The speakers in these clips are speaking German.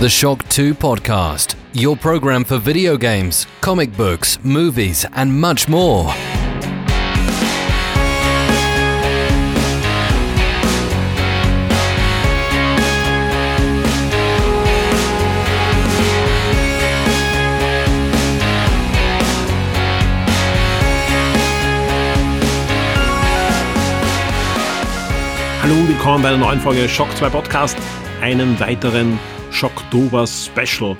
The Shock 2 Podcast, your program for video games, comic books, movies, and much more. Hallo und willkommen bei einer neuen Folge Shock 2 Podcast, einem weiteren Shocktober Special.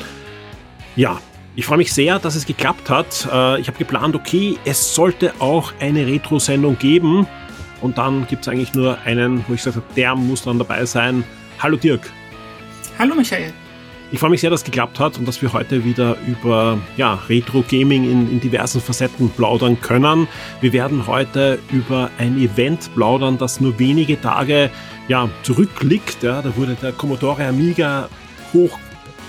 Ja, ich freue mich sehr, dass es geklappt hat. Äh, ich habe geplant, okay, es sollte auch eine Retro-Sendung geben. Und dann gibt es eigentlich nur einen, wo ich sage, der muss dann dabei sein. Hallo Dirk. Hallo Michael. Ich freue mich sehr, dass es geklappt hat und dass wir heute wieder über ja, Retro-Gaming in, in, diversen Facetten plaudern können. Wir werden heute über ein Event plaudern, das nur wenige Tage ja, zurückliegt. Ja, da wurde der Commodore Amiga hoch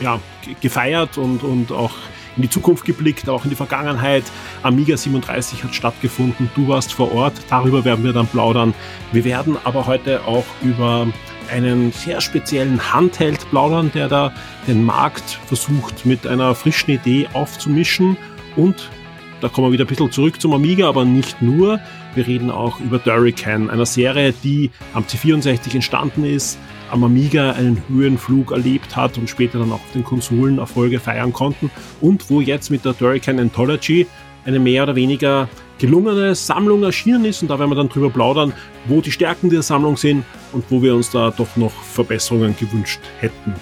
ja, gefeiert und, und auch in die Zukunft geblickt, auch in die Vergangenheit. Amiga 37 hat stattgefunden, du warst vor Ort, darüber werden wir dann plaudern. Wir werden aber heute auch über einen sehr speziellen Handheld plaudern, der da den Markt versucht mit einer frischen Idee aufzumischen und da kommen wir wieder ein bisschen zurück zum Amiga, aber nicht nur. Wir reden auch über Durrican, einer Serie, die am C64 entstanden ist, am Amiga einen Höhenflug erlebt hat und später dann auch auf den Konsolen Erfolge feiern konnten und wo jetzt mit der Durrican Anthology eine mehr oder weniger gelungene Sammlung erschienen ist und da werden wir dann drüber plaudern, wo die Stärken der Sammlung sind und wo wir uns da doch noch Verbesserungen gewünscht hätten.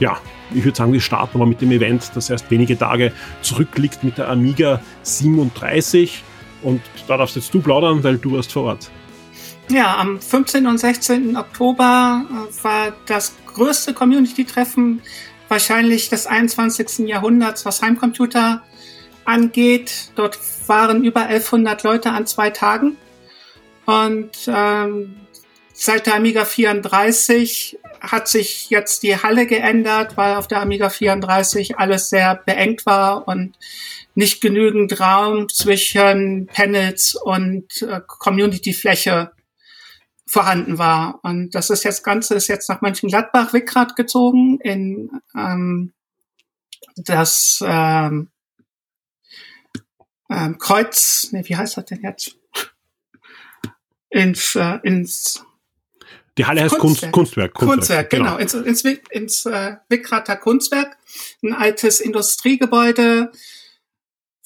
Ja, ich würde sagen, wir starten mal mit dem Event, das erst wenige Tage zurückliegt mit der Amiga 37 und da darfst jetzt du plaudern, weil du warst vor Ort. Ja, am 15. und 16. Oktober äh, war das größte Community-Treffen wahrscheinlich des 21. Jahrhunderts, was Heimcomputer angeht. Dort waren über 1100 Leute an zwei Tagen. Und ähm, seit der Amiga 34 hat sich jetzt die Halle geändert, weil auf der Amiga 34 alles sehr beengt war und nicht genügend Raum zwischen Panels und äh, Community-Fläche vorhanden war. Und das ist jetzt Ganze ist jetzt nach Mönchengladbach Wickrad gezogen in ähm, das ähm, ähm, Kreuz, nee, wie heißt das denn jetzt? Ins, äh, ins die Halle heißt Kunstwerk. Kunstwerk, Kunstwerk, Kunstwerk genau. genau. Ins, ins, ins äh, Wickrater Kunstwerk. Ein altes Industriegebäude,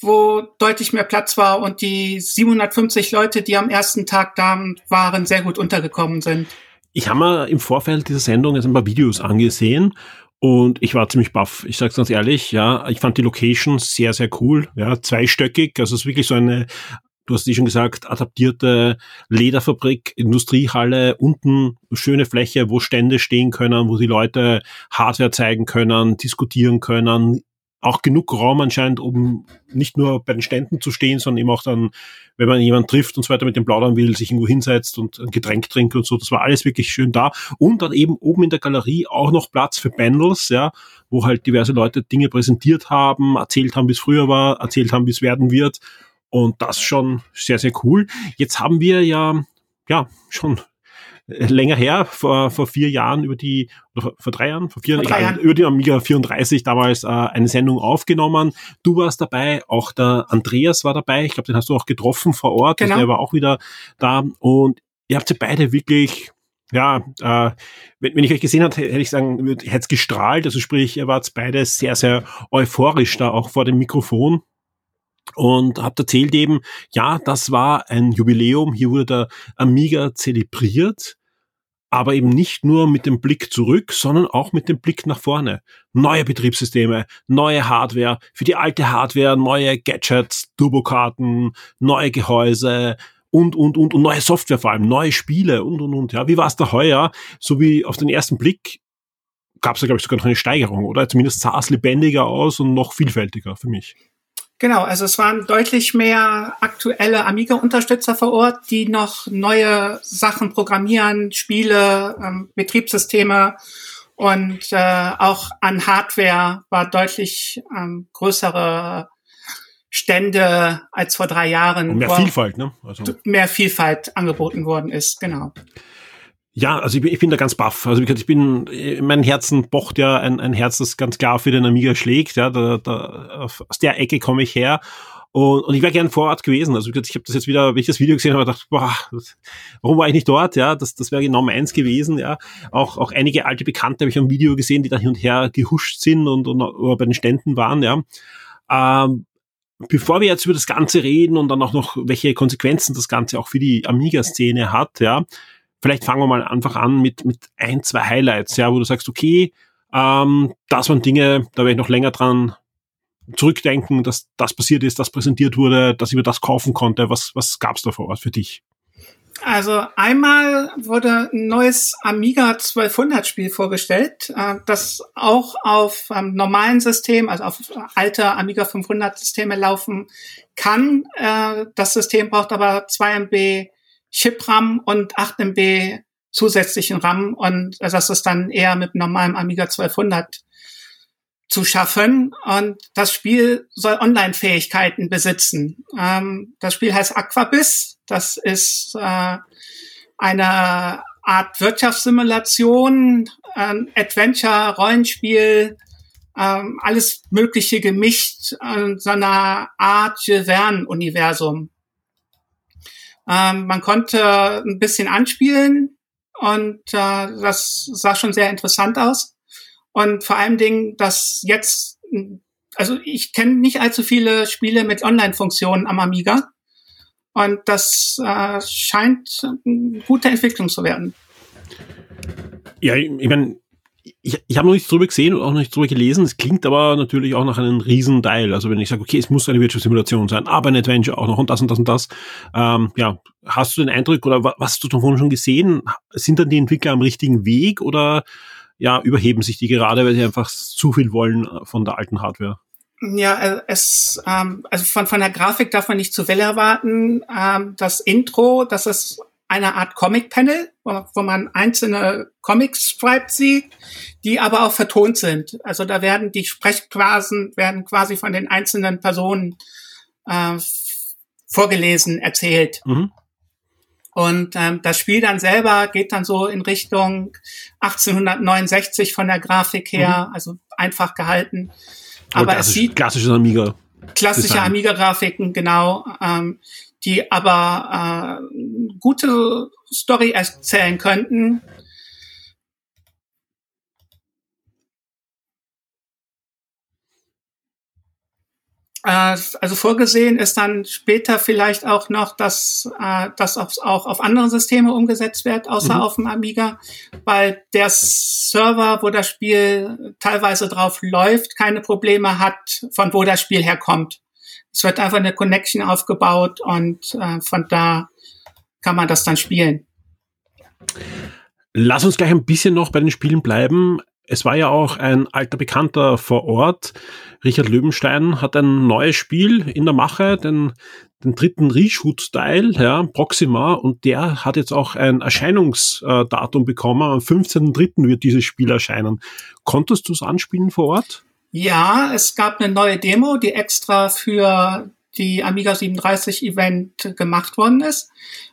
wo deutlich mehr Platz war und die 750 Leute, die am ersten Tag da waren, sehr gut untergekommen sind. Ich habe mir im Vorfeld dieser Sendung jetzt ein paar Videos angesehen und ich war ziemlich baff. Ich sag's ganz ehrlich, ja, ich fand die Location sehr, sehr cool, ja, zweistöckig, also es ist wirklich so eine du hast eh schon gesagt, adaptierte Lederfabrik, Industriehalle, unten schöne Fläche, wo Stände stehen können, wo die Leute Hardware zeigen können, diskutieren können, auch genug Raum anscheinend, um nicht nur bei den Ständen zu stehen, sondern eben auch dann, wenn man jemanden trifft und so weiter mit dem plaudern will, sich irgendwo hinsetzt und ein Getränk trinkt und so. Das war alles wirklich schön da. Und dann eben oben in der Galerie auch noch Platz für Panels, ja, wo halt diverse Leute Dinge präsentiert haben, erzählt haben, wie es früher war, erzählt haben, wie es werden wird. Und das schon sehr, sehr cool. Jetzt haben wir ja, ja, schon länger her, vor, vor vier Jahren über die, oder vor drei Jahren, vor vier vor Jahren, über die Amiga 34 damals äh, eine Sendung aufgenommen. Du warst dabei, auch der Andreas war dabei. Ich glaube, den hast du auch getroffen vor Ort. Genau. Der war auch wieder da. Und ihr habt sie beide wirklich ja, äh, wenn, wenn ich euch gesehen hätte, hätte ich sagen, hätte es gestrahlt. Also sprich, ihr wart beide sehr, sehr euphorisch da auch vor dem Mikrofon und habt erzählt eben, ja, das war ein Jubiläum, hier wurde der Amiga zelebriert, aber eben nicht nur mit dem Blick zurück, sondern auch mit dem Blick nach vorne. Neue Betriebssysteme, neue Hardware, für die alte Hardware neue Gadgets, Turbokarten, neue Gehäuse und, und, und, und neue Software vor allem, neue Spiele und, und, und. Ja, wie war es da heuer? So wie auf den ersten Blick gab es da, glaube ich, sogar noch eine Steigerung, oder? Zumindest sah es lebendiger aus und noch vielfältiger für mich. Genau, also es waren deutlich mehr aktuelle Amiga-Unterstützer vor Ort, die noch neue Sachen programmieren, Spiele, ähm, Betriebssysteme und äh, auch an Hardware war deutlich ähm, größere Stände als vor drei Jahren. Und mehr Vielfalt, ne? Also. Mehr Vielfalt angeboten worden ist, genau. Ja, also ich bin, ich bin da ganz baff. Also ich bin, mein Herzen pocht ja ein, ein Herz, das ganz klar für den Amiga schlägt. Ja, da, da, aus der Ecke komme ich her. Und, und ich wäre gern vor Ort gewesen. Also ich habe das jetzt wieder, wenn ich das Video gesehen habe, gedacht, boah, warum war ich nicht dort? Ja, das, das wäre genau meins gewesen. Ja, auch, auch einige alte Bekannte habe ich am Video gesehen, die da hin und her gehuscht sind und, und oder bei den Ständen waren. Ja, ähm, bevor wir jetzt über das Ganze reden und dann auch noch, welche Konsequenzen das Ganze auch für die Amiga-Szene hat, ja, vielleicht fangen wir mal einfach an mit, mit ein, zwei Highlights, ja, wo du sagst, okay, ähm, das waren Dinge, da werde ich noch länger dran zurückdenken, dass das passiert ist, das präsentiert wurde, dass ich mir das kaufen konnte. Was, was gab's da vor Ort für dich? Also einmal wurde ein neues Amiga 1200 Spiel vorgestellt, äh, das auch auf ähm, normalen Systemen, also auf alte Amiga 500 Systeme laufen kann. Äh, das System braucht aber 2 MB Chip-RAM und 8 MB zusätzlichen RAM und das ist dann eher mit normalem Amiga 1200 zu schaffen. Und das Spiel soll Online-Fähigkeiten besitzen. Ähm, das Spiel heißt Aquabiss. Das ist äh, eine Art Wirtschaftssimulation, ähm, Adventure, Rollenspiel, ähm, alles Mögliche gemischt in so einer Art Verne-Universum. Ähm, man konnte ein bisschen anspielen und äh, das sah schon sehr interessant aus. Und vor allen Dingen, dass jetzt, also ich kenne nicht allzu viele Spiele mit Online-Funktionen am Amiga. Und das äh, scheint eine gute Entwicklung zu werden. Ja, ich, meine, ich, ich habe noch nichts drüber gesehen und auch noch nichts drüber gelesen. Es klingt aber natürlich auch nach einem Riesenteil. Also wenn ich sage, okay, es muss eine Wirtschaftssimulation sein, aber ein Adventure auch noch und das und das und das. Ähm, ja, hast du den Eindruck oder was hast du davon schon gesehen? Sind dann die Entwickler am richtigen Weg oder ja, überheben sich die gerade, weil sie einfach zu viel wollen von der alten Hardware? Ja, äh, es, ähm, also von, von der Grafik darf man nicht zu Welle erwarten. Ähm, das Intro, das ist eine Art Comic-Panel, wo, wo, man einzelne Comic-Stripes sieht, die aber auch vertont sind. Also da werden die Sprechquasen werden quasi von den einzelnen Personen äh, vorgelesen, erzählt. Mhm. Und ähm, das Spiel dann selber geht dann so in Richtung 1869 von der Grafik her, mhm. also einfach gehalten. Aber es sieht klassisches Amiga. Klassische Amiga-Grafiken, genau. Ähm, die aber äh, gute Story erzählen könnten. Äh, also vorgesehen ist dann später vielleicht auch noch, dass äh, das auch auf andere Systeme umgesetzt wird, außer mhm. auf dem Amiga, weil der Server, wo das Spiel teilweise drauf läuft, keine Probleme hat, von wo das Spiel herkommt. Es wird einfach eine Connection aufgebaut und äh, von da kann man das dann spielen. Lass uns gleich ein bisschen noch bei den Spielen bleiben. Es war ja auch ein alter Bekannter vor Ort. Richard Löwenstein hat ein neues Spiel in der Mache, den, den dritten Reshoot-Style, ja, Proxima, und der hat jetzt auch ein Erscheinungsdatum bekommen. Am 15.03. wird dieses Spiel erscheinen. Konntest du es anspielen vor Ort? Ja, es gab eine neue Demo, die extra für die Amiga 37 Event gemacht worden ist.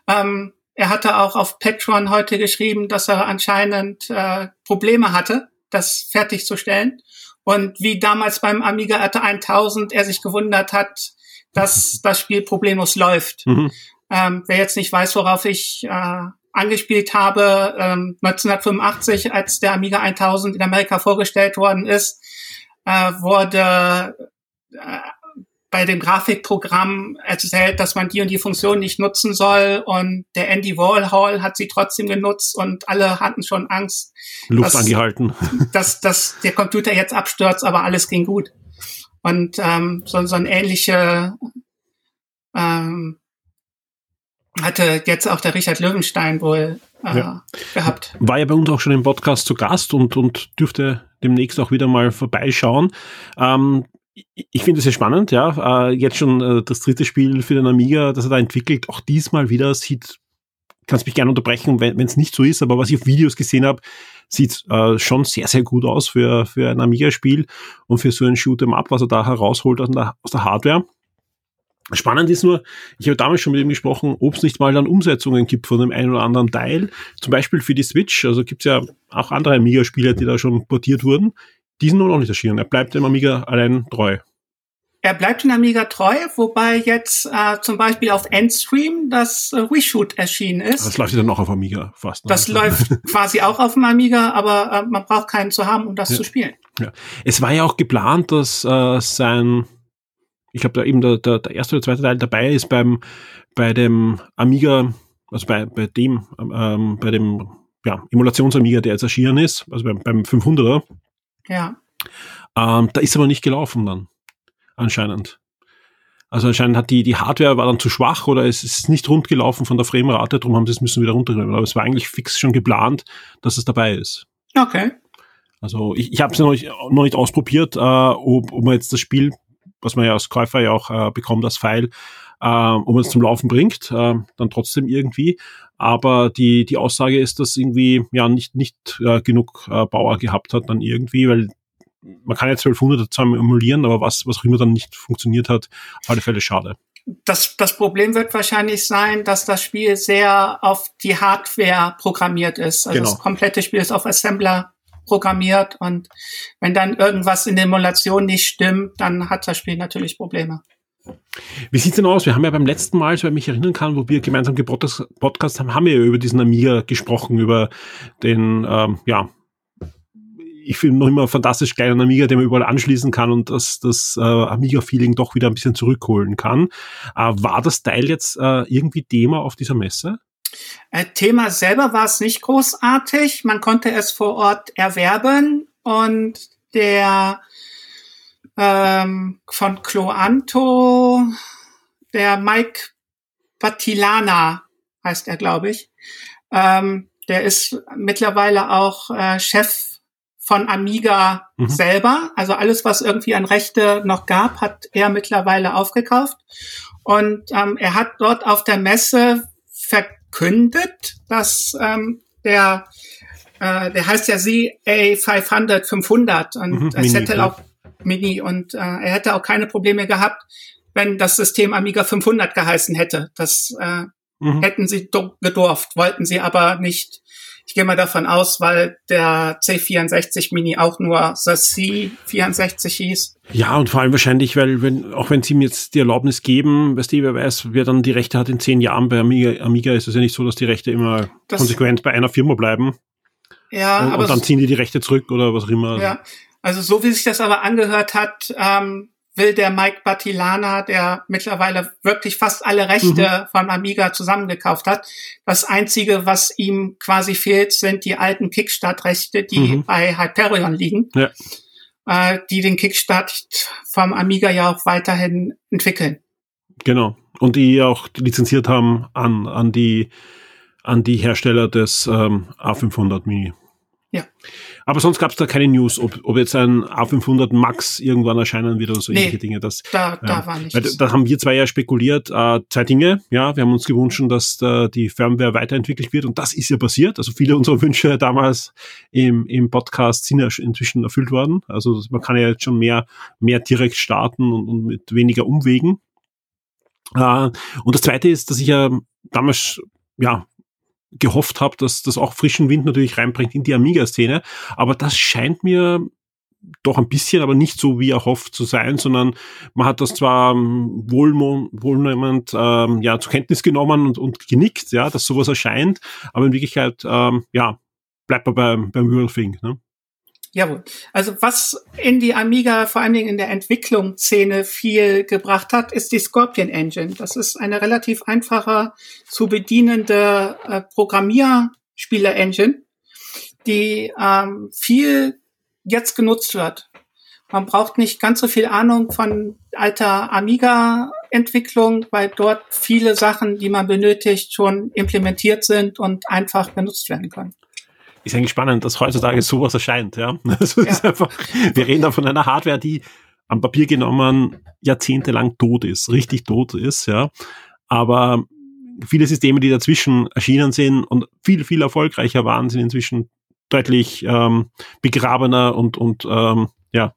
Ähm, er hatte auch auf Patreon heute geschrieben, dass er anscheinend äh, Probleme hatte, das fertigzustellen. Und wie damals beim Amiga RT 1000 er sich gewundert hat, dass das Spiel problemlos läuft. Mhm. Ähm, wer jetzt nicht weiß, worauf ich äh, angespielt habe, ähm, 1985, als der Amiga 1000 in Amerika vorgestellt worden ist, äh, wurde äh, bei dem Grafikprogramm erzählt, dass man die und die Funktion nicht nutzen soll und der Andy Warhol hat sie trotzdem genutzt und alle hatten schon Angst. Luft dass, angehalten. Dass, dass der Computer jetzt abstürzt, aber alles ging gut. Und ähm, so, so ein ähnliche ähm, hatte jetzt auch der Richard Löwenstein wohl äh, ja. gehabt. War ja bei uns auch schon im Podcast zu Gast und, und dürfte demnächst auch wieder mal vorbeischauen. Ähm, ich finde es sehr spannend, ja. Äh, jetzt schon äh, das dritte Spiel für den Amiga, das er da entwickelt. Auch diesmal wieder sieht, kannst mich gerne unterbrechen, wenn es nicht so ist, aber was ich auf Videos gesehen habe, sieht äh, schon sehr, sehr gut aus für, für ein Amiga-Spiel und für so ein Shoot'em Up, was er da herausholt aus der, aus der Hardware. Spannend ist nur, ich habe damals schon mit ihm gesprochen, ob es nicht mal dann Umsetzungen gibt von dem einen oder anderen Teil. Zum Beispiel für die Switch, also gibt es ja auch andere Amiga-Spiele, die da schon portiert wurden. Die sind nur noch nicht erschienen. Er bleibt dem Amiga allein treu. Er bleibt in Amiga treu, wobei jetzt äh, zum Beispiel auf Endstream das äh, WeShoot erschienen ist. Das läuft ja noch auf Amiga fast. Ne? Das läuft quasi auch auf dem Amiga, aber äh, man braucht keinen zu haben, um das ja. zu spielen. Ja. Es war ja auch geplant, dass äh, sein, ich glaube, da eben der, der, der erste oder zweite Teil dabei ist beim bei dem Amiga, also bei, bei dem, ähm, bei dem ja, Emulations-Amiga, der jetzt erschienen ist, also beim, beim 500er. Ja. Ähm, da ist aber nicht gelaufen dann anscheinend. Also anscheinend hat die, die Hardware war dann zu schwach oder es ist nicht rund gelaufen von der Framerate, darum haben sie es müssen wieder runternehmen. Aber es war eigentlich fix schon geplant, dass es dabei ist. Okay. Also ich, ich habe es noch nicht, noch nicht ausprobiert, äh, ob, ob man jetzt das Spiel, was man ja als Käufer ja auch äh, bekommt, das File, äh, man es zum Laufen bringt, äh, dann trotzdem irgendwie. Aber die, die Aussage ist, dass irgendwie ja nicht, nicht äh, genug äh, Bauer gehabt hat dann irgendwie, weil man kann ja 1200 zusammen emulieren, aber was, was auch immer dann nicht funktioniert hat, auf alle Fälle schade. Das, das Problem wird wahrscheinlich sein, dass das Spiel sehr auf die Hardware programmiert ist. Also genau. das komplette Spiel ist auf Assembler programmiert und wenn dann irgendwas in der Emulation nicht stimmt, dann hat das Spiel natürlich Probleme. Wie sieht's denn aus? Wir haben ja beim letzten Mal, so ich mich erinnern kann, wo wir gemeinsam gepodcast haben, haben wir ja über diesen Amiga gesprochen, über den, ähm, ja, ich finde noch immer fantastisch kleinen Amiga, den man überall anschließen kann und das, das äh, Amiga-Feeling doch wieder ein bisschen zurückholen kann. Äh, war das Teil jetzt äh, irgendwie Thema auf dieser Messe? Äh, Thema selber war es nicht großartig. Man konnte es vor Ort erwerben und der ähm, von Cloanto, der Mike Batilana heißt er, glaube ich. Ähm, der ist mittlerweile auch äh, Chef von Amiga mhm. selber. Also alles, was irgendwie an Rechte noch gab, hat er mittlerweile aufgekauft. Und ähm, er hat dort auf der Messe verkündet, dass ähm, der, äh, der heißt ja ZA500 500 und mhm, es hätte ja. auch Mini und äh, er hätte auch keine Probleme gehabt, wenn das System Amiga 500 geheißen hätte. Das äh, mhm. hätten sie gedurft, wollten sie aber nicht ich gehe mal davon aus, weil der C64 Mini auch nur The C64 hieß. Ja, und vor allem wahrscheinlich, weil wenn, auch wenn sie mir jetzt die Erlaubnis geben, weißt du, wer weiß, wer dann die Rechte hat in zehn Jahren bei Amiga, Amiga ist es ja nicht so, dass die Rechte immer das, konsequent bei einer Firma bleiben. Ja, und, aber. Und dann ziehen die die Rechte zurück oder was auch immer. Ja, also so wie sich das aber angehört hat, ähm, will der Mike Batilana, der mittlerweile wirklich fast alle Rechte mhm. von Amiga zusammengekauft hat. Das Einzige, was ihm quasi fehlt, sind die alten Kickstart-Rechte, die mhm. bei Hyperion liegen, ja. äh, die den Kickstart vom Amiga ja auch weiterhin entwickeln. Genau. Und die auch lizenziert haben an, an die an die Hersteller des ähm, A500 Mini. Ja. Aber sonst gab es da keine News, ob, ob jetzt ein A500 Max irgendwann erscheinen wird oder so nee, ähnliche Dinge. Das, da, da war nichts. Da haben wir zwei ja spekuliert, äh, zwei Dinge. Ja, wir haben uns gewünscht, dass äh, die Firmware weiterentwickelt wird und das ist ja passiert. Also viele unserer Wünsche damals im, im Podcast sind ja inzwischen erfüllt worden. Also man kann ja jetzt schon mehr, mehr direkt starten und, und mit weniger Umwegen. Äh, und das zweite ist, dass ich ja damals ja, gehofft habe, dass das auch frischen Wind natürlich reinbringt in die Amiga-Szene. Aber das scheint mir doch ein bisschen, aber nicht so wie erhofft zu sein, sondern man hat das zwar ähm, wohlnehmend ähm, ja, zur Kenntnis genommen und, und genickt, ja, dass sowas erscheint, aber in Wirklichkeit ähm, ja, bleibt man beim, beim Thing. Ne? Jawohl. Also was in die Amiga vor allen Dingen in der Entwicklungsszene viel gebracht hat, ist die Scorpion Engine. Das ist eine relativ einfache zu bedienende äh, Programmierspieler-Engine, die ähm, viel jetzt genutzt wird. Man braucht nicht ganz so viel Ahnung von alter Amiga-Entwicklung, weil dort viele Sachen, die man benötigt, schon implementiert sind und einfach benutzt werden können ist eigentlich spannend, dass heutzutage sowas erscheint. Ja? Also ja. Einfach, wir reden da von einer Hardware, die am Papier genommen jahrzehntelang tot ist, richtig tot ist, ja. Aber viele Systeme, die dazwischen erschienen sind und viel, viel erfolgreicher waren, sind inzwischen deutlich ähm, begrabener und, und ähm, ja,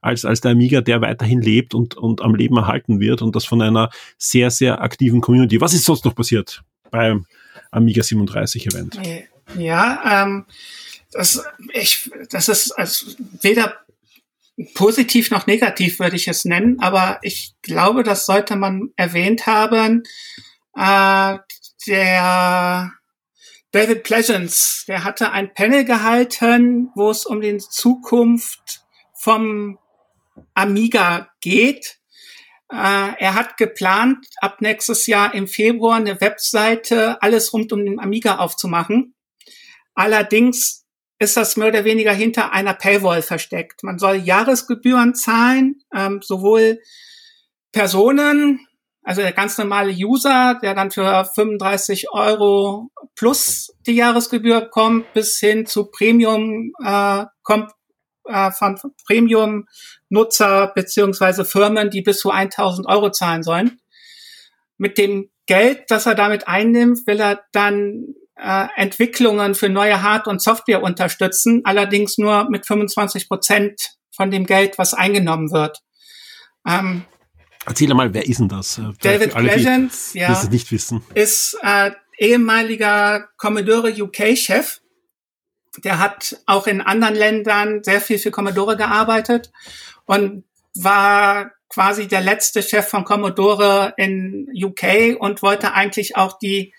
als, als der Amiga, der weiterhin lebt und, und am Leben erhalten wird und das von einer sehr, sehr aktiven Community. Was ist sonst noch passiert beim Amiga 37 Event? Ja, ähm, das, ich, das ist also weder positiv noch negativ, würde ich es nennen, aber ich glaube, das sollte man erwähnt haben. Äh, der David Pleasance, der hatte ein Panel gehalten, wo es um die Zukunft vom Amiga geht. Äh, er hat geplant, ab nächstes Jahr im Februar eine Webseite alles rund um den Amiga aufzumachen. Allerdings ist das mehr oder weniger hinter einer Paywall versteckt. Man soll Jahresgebühren zahlen, ähm, sowohl Personen, also der ganz normale User, der dann für 35 Euro plus die Jahresgebühr kommt, bis hin zu Premium, äh, kommt äh, von Premium-Nutzer beziehungsweise Firmen, die bis zu 1000 Euro zahlen sollen. Mit dem Geld, das er damit einnimmt, will er dann äh, Entwicklungen für neue Hard- und Software unterstützen, allerdings nur mit 25 Prozent von dem Geld, was eingenommen wird. Ähm, Erzähl mal, wer ist denn das? Äh, David alle, ja, nicht wissen. ist äh, ehemaliger Commodore UK-Chef. Der hat auch in anderen Ländern sehr viel für Commodore gearbeitet und war quasi der letzte Chef von Commodore in UK und wollte eigentlich auch die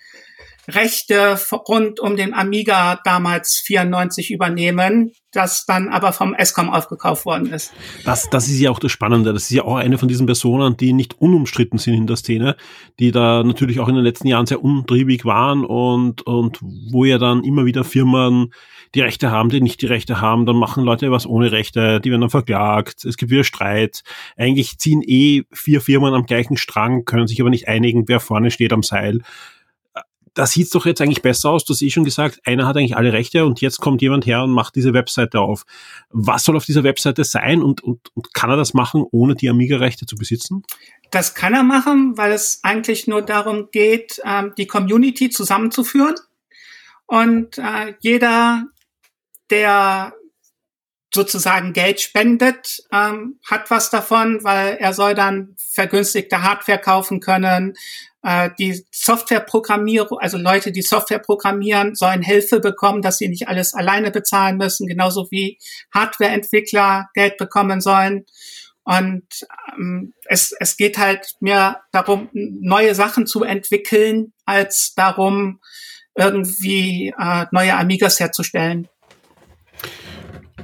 Rechte rund um den Amiga damals 94 übernehmen, das dann aber vom ESCOM aufgekauft worden ist. Das, das ist ja auch das Spannende. Das ist ja auch eine von diesen Personen, die nicht unumstritten sind in der Szene, die da natürlich auch in den letzten Jahren sehr untriebig waren und, und wo ja dann immer wieder Firmen die Rechte haben, die nicht die Rechte haben, dann machen Leute was ohne Rechte, die werden dann verklagt, es gibt wieder Streit. Eigentlich ziehen eh vier Firmen am gleichen Strang, können sich aber nicht einigen, wer vorne steht am Seil da sieht's doch jetzt eigentlich besser aus. Du hast eh schon gesagt, einer hat eigentlich alle Rechte und jetzt kommt jemand her und macht diese Webseite auf. Was soll auf dieser Webseite sein und, und, und kann er das machen, ohne die Amiga-Rechte zu besitzen? Das kann er machen, weil es eigentlich nur darum geht, ähm, die Community zusammenzuführen. Und äh, jeder, der sozusagen Geld spendet, ähm, hat was davon, weil er soll dann vergünstigte Hardware kaufen können, äh, die Softwareprogrammierung, also Leute, die Software programmieren, sollen Hilfe bekommen, dass sie nicht alles alleine bezahlen müssen, genauso wie Hardwareentwickler Geld bekommen sollen. Und ähm, es, es geht halt mehr darum, neue Sachen zu entwickeln, als darum, irgendwie äh, neue Amigas herzustellen.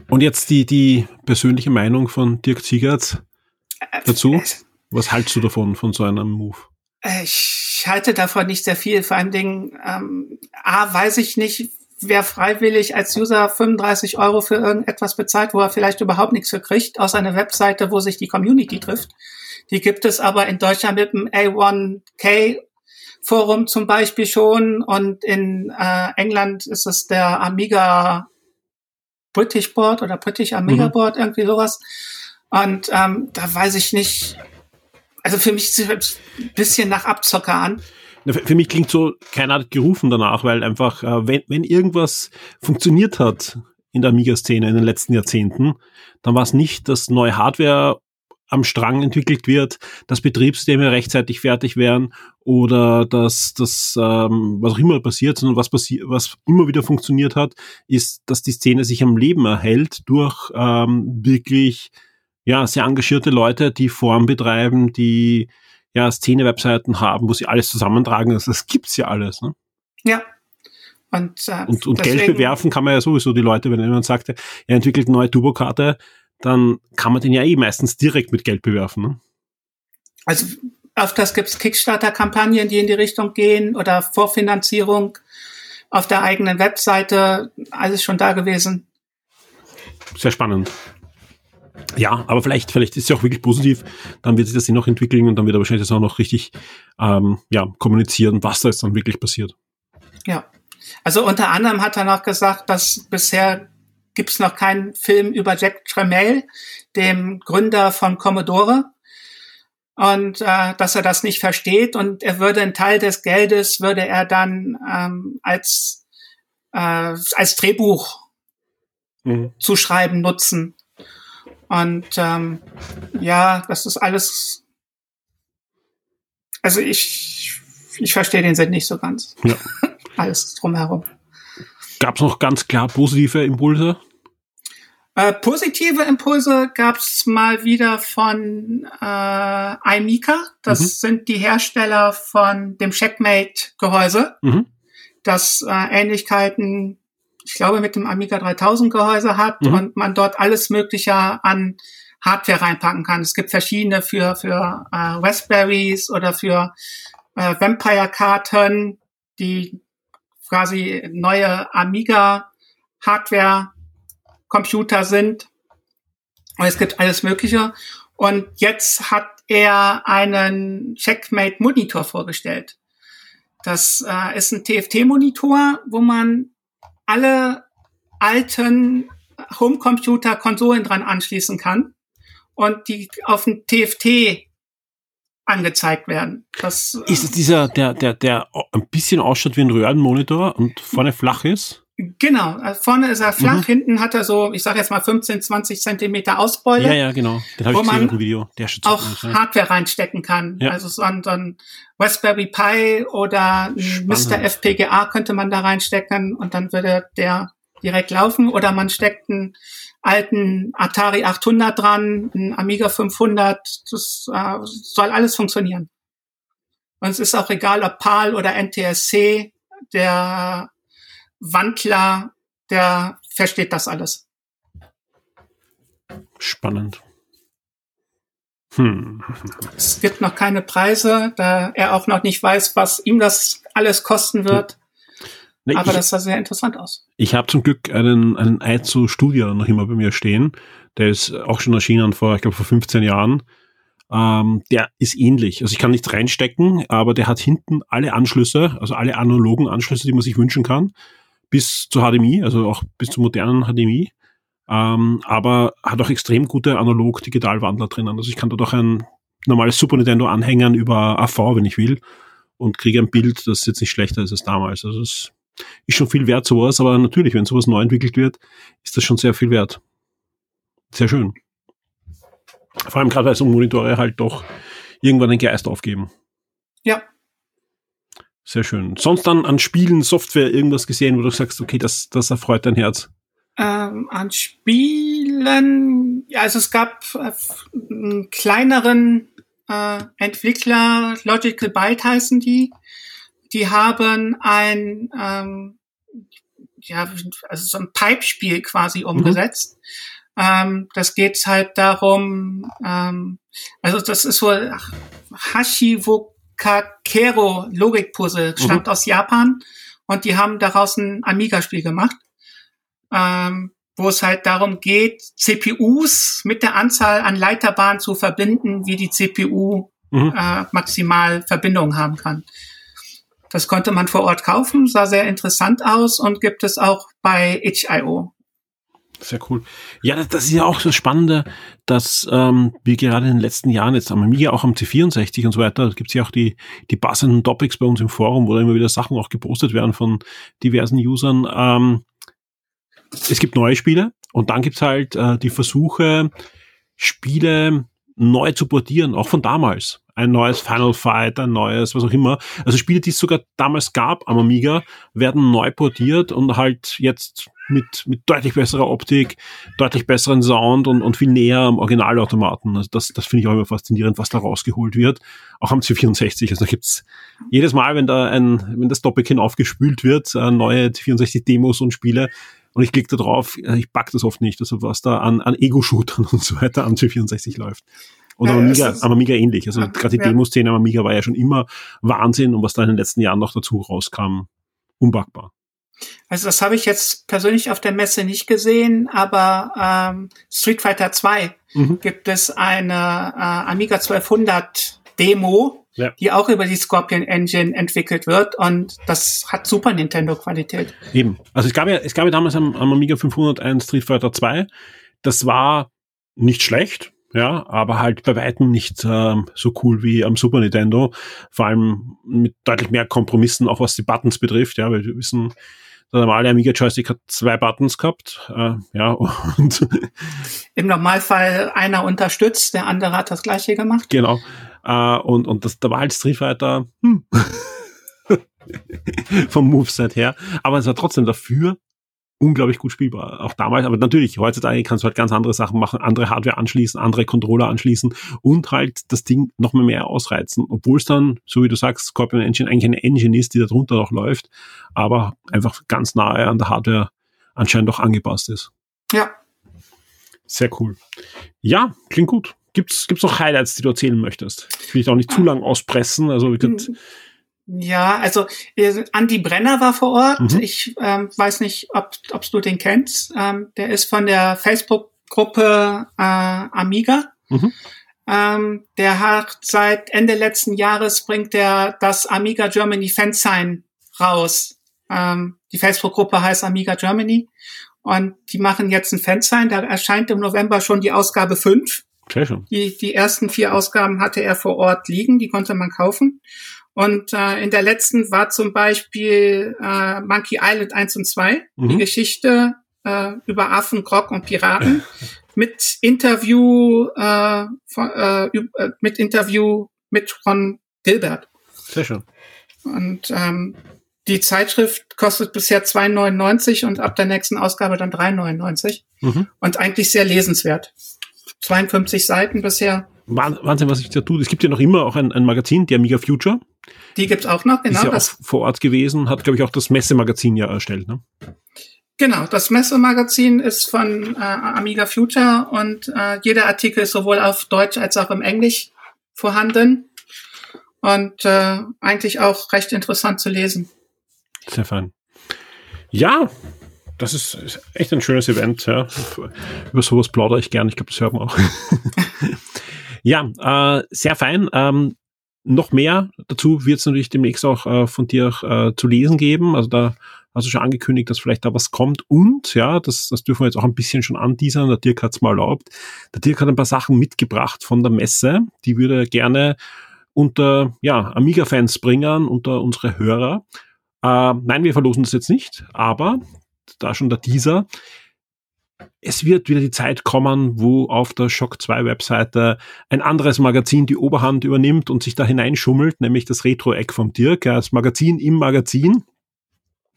Und jetzt die, die persönliche Meinung von Dirk Ziegertz äh, dazu. Äh, Was haltst du davon, von so einem Move? Ich halte davon nicht sehr viel. Vor allen Dingen, ähm, A, weiß ich nicht, wer freiwillig als User 35 Euro für irgendetwas bezahlt, wo er vielleicht überhaupt nichts für kriegt, außer eine Webseite, wo sich die Community trifft. Die gibt es aber in Deutschland mit dem A1K Forum zum Beispiel schon und in äh, England ist es der Amiga British Board oder British Amiga mhm. Board, irgendwie sowas. Und ähm, da weiß ich nicht, also für mich sieht es ein bisschen nach Abzocker an. Für mich klingt so keiner hat gerufen danach, weil einfach, äh, wenn, wenn irgendwas funktioniert hat in der Amiga-Szene in den letzten Jahrzehnten, dann war es nicht, dass neue Hardware am Strang entwickelt wird, dass Betriebssysteme rechtzeitig fertig werden oder dass das, ähm, was auch immer passiert, sondern was passiert, was immer wieder funktioniert hat, ist, dass die Szene sich am Leben erhält durch ähm, wirklich ja, sehr engagierte Leute, die Form betreiben, die ja Szene-Webseiten haben, wo sie alles zusammentragen. Also das gibt's ja alles. Ne? Ja. Und, äh, und, und Geld bewerfen kann man ja sowieso die Leute, wenn jemand sagt, er entwickelt eine neue Turbokarte, dann kann man den ja eh meistens direkt mit Geld bewerfen. Ne? Also öfters gibt's Kickstarter-Kampagnen, die in die Richtung gehen oder Vorfinanzierung auf der eigenen Webseite. Alles schon da gewesen. Sehr spannend. Ja, aber vielleicht, vielleicht ist es ja auch wirklich positiv. Dann wird sich das eh noch entwickeln und dann wird er wahrscheinlich das auch noch richtig ähm, ja, kommunizieren, was da jetzt dann wirklich passiert. Ja. Also unter anderem hat er noch gesagt, dass bisher gibt es noch keinen Film über Jack Tramiel, dem Gründer von Commodore. Und äh, dass er das nicht versteht und er würde einen Teil des Geldes würde er dann ähm, als äh, als Drehbuch mhm. zu schreiben nutzen. Und ähm, ja, das ist alles. Also ich, ich verstehe den Sinn nicht so ganz. Ja. alles drumherum. Gab es noch ganz klar positive Impulse? Äh, positive Impulse gab es mal wieder von äh, iMika. Das mhm. sind die Hersteller von dem Checkmate-Gehäuse, mhm. das äh, Ähnlichkeiten, ich glaube, mit dem Amiga 3000 Gehäuse hat mhm. und man dort alles Mögliche an Hardware reinpacken kann. Es gibt verschiedene für, für äh, Raspberries oder für äh, Vampire-Karten, die quasi neue Amiga-Hardware Computer sind. Und es gibt alles Mögliche. Und jetzt hat er einen Checkmate Monitor vorgestellt. Das äh, ist ein TFT-Monitor, wo man alle alten Homecomputer-Konsolen dran anschließen kann und die auf dem TFT angezeigt werden. Das, ist es dieser, der, der, der ein bisschen ausschaut wie ein Röhrenmonitor und vorne flach ist? Genau, also vorne ist er flach, mhm. hinten hat er so, ich sage jetzt mal 15, 20 Zentimeter Ausbeule. Ja, ja, genau. Den habe ich gesehen im Video. Der auch nicht, Hardware reinstecken kann. Ja. Also so ein, so ein Raspberry Pi oder Spannend. Mr. FPGA könnte man da reinstecken und dann würde der direkt laufen. Oder man steckt einen alten Atari 800 dran, einen Amiga 500. Das äh, soll alles funktionieren. Und es ist auch egal, ob PAL oder NTSC. Der Wandler, der versteht das alles. Spannend. Hm. Es gibt noch keine Preise, da er auch noch nicht weiß, was ihm das alles kosten wird. Nee, Aber ich, das sah sehr interessant aus. Ich habe zum Glück einen, einen Eizu Studio noch immer bei mir stehen. Der ist auch schon erschienen vor, ich glaube, vor 15 Jahren. Ähm, der ist ähnlich. Also ich kann nichts reinstecken, aber der hat hinten alle Anschlüsse, also alle analogen Anschlüsse, die man sich wünschen kann bis zu HDMI, also auch bis zu modernen HDMI. Ähm, aber hat auch extrem gute Analog-Digital-Wandler drinnen. Also ich kann dort auch ein normales Super Nintendo anhängen über AV, wenn ich will, und kriege ein Bild, das jetzt nicht schlechter ist als damals. Also es ist schon viel wert, sowas, aber natürlich, wenn sowas neu entwickelt wird, ist das schon sehr viel wert. Sehr schön. Vor allem gerade, weil so Monitore halt doch irgendwann den Geist aufgeben. Ja, sehr schön. Sonst dann an Spielen, Software irgendwas gesehen, wo du sagst, okay, das, das erfreut dein Herz? Ähm, an Spielen, ja, also es gab äh, einen kleineren äh, Entwickler, Logical Byte heißen die. Die haben ein, ähm, ja, also so ein Pipe-Spiel quasi mhm. umgesetzt. Mhm. Ähm, das geht halt darum, ähm, also das ist so Hashiwo Kakero Logikpuzzle, stammt mhm. aus Japan und die haben daraus ein Amiga-Spiel gemacht, ähm, wo es halt darum geht, CPUs mit der Anzahl an Leiterbahnen zu verbinden, wie die CPU mhm. äh, maximal Verbindungen haben kann. Das konnte man vor Ort kaufen, sah sehr interessant aus und gibt es auch bei itch.io. Sehr cool. Ja, das, das ist ja auch das Spannende, dass ähm, wir gerade in den letzten Jahren jetzt am Amiga, auch am C64 und so weiter, gibt es ja auch die, die passenden Topics bei uns im Forum, wo da immer wieder Sachen auch gepostet werden von diversen Usern. Ähm, es gibt neue Spiele und dann gibt's halt äh, die Versuche, Spiele neu zu portieren, auch von damals. Ein neues Final Fight, ein neues, was auch immer. Also Spiele, die es sogar damals gab am Amiga, werden neu portiert und halt jetzt mit, mit deutlich besserer Optik, deutlich besseren Sound und, und viel näher am Originalautomaten. Also das, das finde ich auch immer faszinierend, was da rausgeholt wird. Auch am C64. Also da gibt's jedes Mal, wenn da ein, wenn das Doppelkinn aufgespült wird, äh, neue C64-Demos und Spiele, und ich klicke da drauf, äh, ich pack das oft nicht, also was da an, an Ego-Shootern und so weiter am C64 läuft. Und ja, am, Amiga, am Amiga ähnlich. Also gerade die ja. Demoszene am Amiga war ja schon immer Wahnsinn und was da in den letzten Jahren noch dazu rauskam, unpackbar. Also das habe ich jetzt persönlich auf der Messe nicht gesehen, aber ähm, Street Fighter 2 mhm. gibt es eine äh, Amiga 1200 Demo, ja. die auch über die Scorpion Engine entwickelt wird und das hat Super Nintendo Qualität. Eben. Also es gab ja, es gab ja damals am, am Amiga 500 ein Street Fighter 2. Das war nicht schlecht, ja, aber halt bei weitem nicht ähm, so cool wie am Super Nintendo. Vor allem mit deutlich mehr Kompromissen, auch was die Buttons betrifft, ja, weil wir wissen, Der normale Amiga Joystick hat zwei Buttons gehabt, äh, ja, und im Normalfall einer unterstützt, der andere hat das gleiche gemacht. Genau. Äh, und, und das, da war halt Street Fighter, hm. vom Moveset her. Aber es war trotzdem dafür unglaublich gut spielbar. Auch damals, aber natürlich, heutzutage kannst du halt ganz andere Sachen machen, andere Hardware anschließen, andere Controller anschließen und halt das Ding noch mal mehr ausreizen. Obwohl es dann, so wie du sagst, Scorpion Engine eigentlich eine Engine ist, die da drunter noch läuft, aber einfach ganz nahe an der Hardware anscheinend auch angepasst ist. Ja. Sehr cool. Ja, klingt gut. Gibt's, gibt's noch Highlights, die du erzählen möchtest? Ich will dich auch nicht zu lang auspressen. Also, ich hm. Ja, also äh, Andi Brenner war vor Ort. Mhm. Ich ähm, weiß nicht, ob, ob du den kennst. Ähm, der ist von der Facebook-Gruppe äh, Amiga. Mhm. Ähm, der hat seit Ende letzten Jahres bringt er das Amiga Germany Fansign raus. Ähm, die Facebook-Gruppe heißt Amiga Germany. Und die machen jetzt ein Fansign. Da erscheint im November schon die Ausgabe 5. Okay, schon. Die, die ersten vier Ausgaben hatte er vor Ort liegen. Die konnte man kaufen. Und äh, in der letzten war zum Beispiel äh, Monkey Island 1 und 2, mhm. die Geschichte äh, über Affen, Grog und Piraten mit Interview äh, von, äh, äh, mit Interview mit Ron Gilbert. Sehr schön. Und ähm, die Zeitschrift kostet bisher 2,99 und ab der nächsten Ausgabe dann 3,99 mhm. und eigentlich sehr lesenswert. 52 Seiten bisher. Wahnsinn, was sich da tut. Es gibt ja noch immer auch ein, ein Magazin, die Amiga Future. Die gibt's auch noch, genau. Ist ja das auch vor Ort gewesen, hat, glaube ich, auch das Messemagazin ja erstellt, ne? Genau, das Messemagazin ist von äh, Amiga Future und äh, jeder Artikel ist sowohl auf Deutsch als auch im Englisch vorhanden und äh, eigentlich auch recht interessant zu lesen. Sehr fein. Ja, das ist echt ein schönes Event. Ja. Über sowas plaudere ich gern. Ich glaube, das hört man auch. ja, äh, sehr fein. Ähm, noch mehr dazu wird es natürlich demnächst auch äh, von dir äh, zu lesen geben. Also da hast du schon angekündigt, dass vielleicht da was kommt. Und ja, das, das dürfen wir jetzt auch ein bisschen schon anteasern. Der Dirk hat es mal erlaubt. Der Dirk hat ein paar Sachen mitgebracht von der Messe. Die würde er gerne unter ja, Amiga-Fans bringen, unter unsere Hörer. Äh, nein, wir verlosen das jetzt nicht, aber da schon der Teaser es wird wieder die Zeit kommen, wo auf der Shock 2 Webseite ein anderes Magazin die Oberhand übernimmt und sich da hineinschummelt, nämlich das Retro-Eck vom Dirk, das Magazin im Magazin.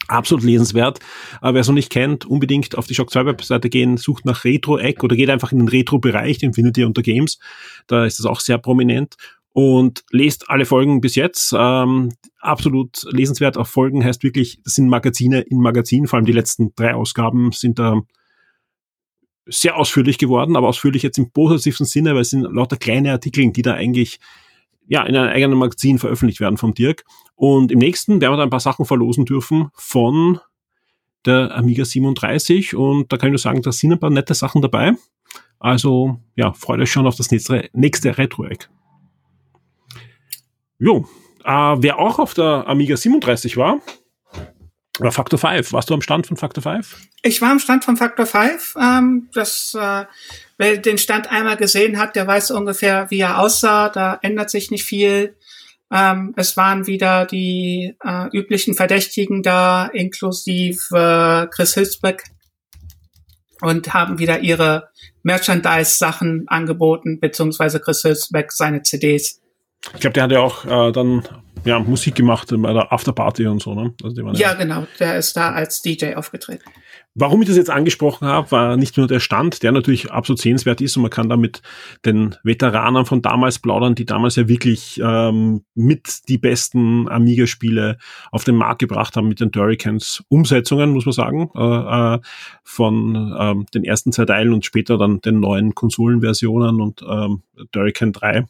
Absolut lesenswert. Aber wer es noch nicht kennt, unbedingt auf die Shock 2 Webseite gehen, sucht nach Retro-Eck oder geht einfach in den Retro-Bereich, den findet ihr unter Games. Da ist das auch sehr prominent und lest alle Folgen bis jetzt. Ähm, absolut lesenswert. Auch Folgen heißt wirklich, das sind Magazine in Magazin. Vor allem die letzten drei Ausgaben sind da sehr ausführlich geworden, aber ausführlich jetzt im positivsten Sinne, weil es sind lauter kleine Artikel, die da eigentlich ja, in einem eigenen Magazin veröffentlicht werden vom Dirk. Und im nächsten werden wir da ein paar Sachen verlosen dürfen von der Amiga 37 und da kann ich nur sagen, da sind ein paar nette Sachen dabei. Also ja, freut euch schon auf das nächste, nächste Retro-Eck. Jo, äh, wer auch auf der Amiga 37 war, oder Factor 5. Warst du am Stand von Factor 5? Ich war am Stand von Factor 5. Ähm, das, äh, wer den Stand einmal gesehen hat, der weiß ungefähr, wie er aussah. Da ändert sich nicht viel. Ähm, es waren wieder die äh, üblichen Verdächtigen da, inklusive äh, Chris Hilsbeck und haben wieder ihre Merchandise-Sachen angeboten, beziehungsweise Chris Hilsbeck seine CDs. Ich glaube, der hat ja auch äh, dann ja, Musik gemacht bei der Afterparty und so, ne? Also ja, ja, genau. Der ist da als DJ aufgetreten. Warum ich das jetzt angesprochen habe, war nicht nur der Stand, der natürlich absolut sehenswert ist und man kann da mit den Veteranen von damals plaudern, die damals ja wirklich ähm, mit die besten Amiga-Spiele auf den Markt gebracht haben mit den Turricans Umsetzungen, muss man sagen, äh, äh, von ähm, den ersten zwei Teilen und später dann den neuen Konsolenversionen und ähm, Turrican 3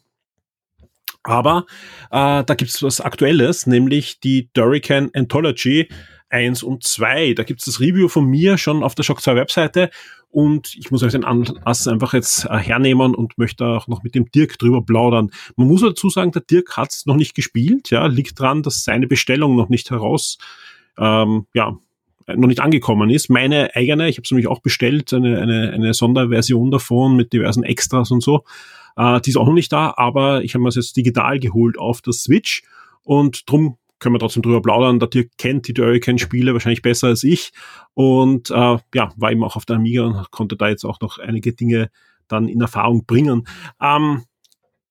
aber äh, da gibt's was Aktuelles, nämlich die Durican Anthology 1 und 2. Da gibt's das Review von mir schon auf der Shock 2 Webseite und ich muss euch den Anlass einfach jetzt äh, hernehmen und möchte auch noch mit dem Dirk drüber plaudern. Man muss dazu sagen, der Dirk hat's noch nicht gespielt, ja, liegt dran, dass seine Bestellung noch nicht heraus, ähm, ja, noch nicht angekommen ist. Meine eigene, ich habe es nämlich auch bestellt, eine, eine, eine Sonderversion davon mit diversen Extras und so. Äh, die ist auch noch nicht da, aber ich habe mir das jetzt digital geholt auf der Switch und drum können wir trotzdem drüber plaudern. Der Dirk kennt die Hurricane-Spiele wahrscheinlich besser als ich und äh, ja, war eben auch auf der Amiga und konnte da jetzt auch noch einige Dinge dann in Erfahrung bringen. Ähm,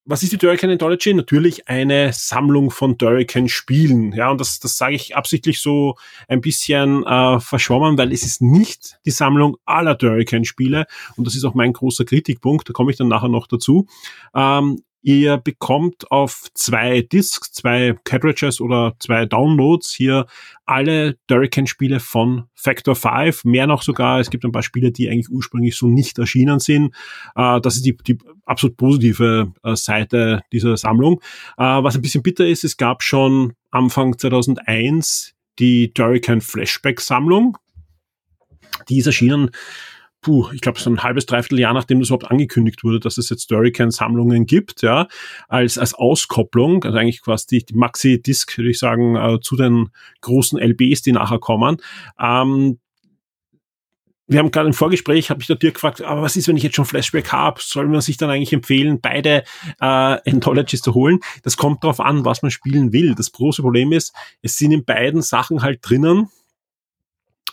was ist die Durrican Anthology? Natürlich eine Sammlung von Durrican-Spielen. Ja, und das, das sage ich absichtlich so ein bisschen äh, verschwommen, weil es ist nicht die Sammlung aller Durrican-Spiele. Und das ist auch mein großer Kritikpunkt. Da komme ich dann nachher noch dazu. Ähm, Ihr bekommt auf zwei Discs, zwei Cartridges oder zwei Downloads hier alle Durrican-Spiele von Factor 5, mehr noch sogar. Es gibt ein paar Spiele, die eigentlich ursprünglich so nicht erschienen sind. Äh, das ist die, die absolut positive äh, Seite dieser Sammlung. Äh, was ein bisschen bitter ist, es gab schon Anfang 2001 die Durrican Flashback-Sammlung. Die ist erschienen puh, ich glaube, so ein halbes, dreiviertel Jahr, nachdem das überhaupt angekündigt wurde, dass es jetzt Hurricane-Sammlungen gibt, ja, als, als Auskopplung, also eigentlich quasi die, die Maxi-Disc, würde ich sagen, äh, zu den großen LBs, die nachher kommen. Ähm, wir haben gerade im Vorgespräch, habe ich der Dirk gefragt, aber was ist, wenn ich jetzt schon Flashback habe? Soll man sich dann eigentlich empfehlen, beide äh, Anthologies zu holen? Das kommt darauf an, was man spielen will. Das große Problem ist, es sind in beiden Sachen halt drinnen,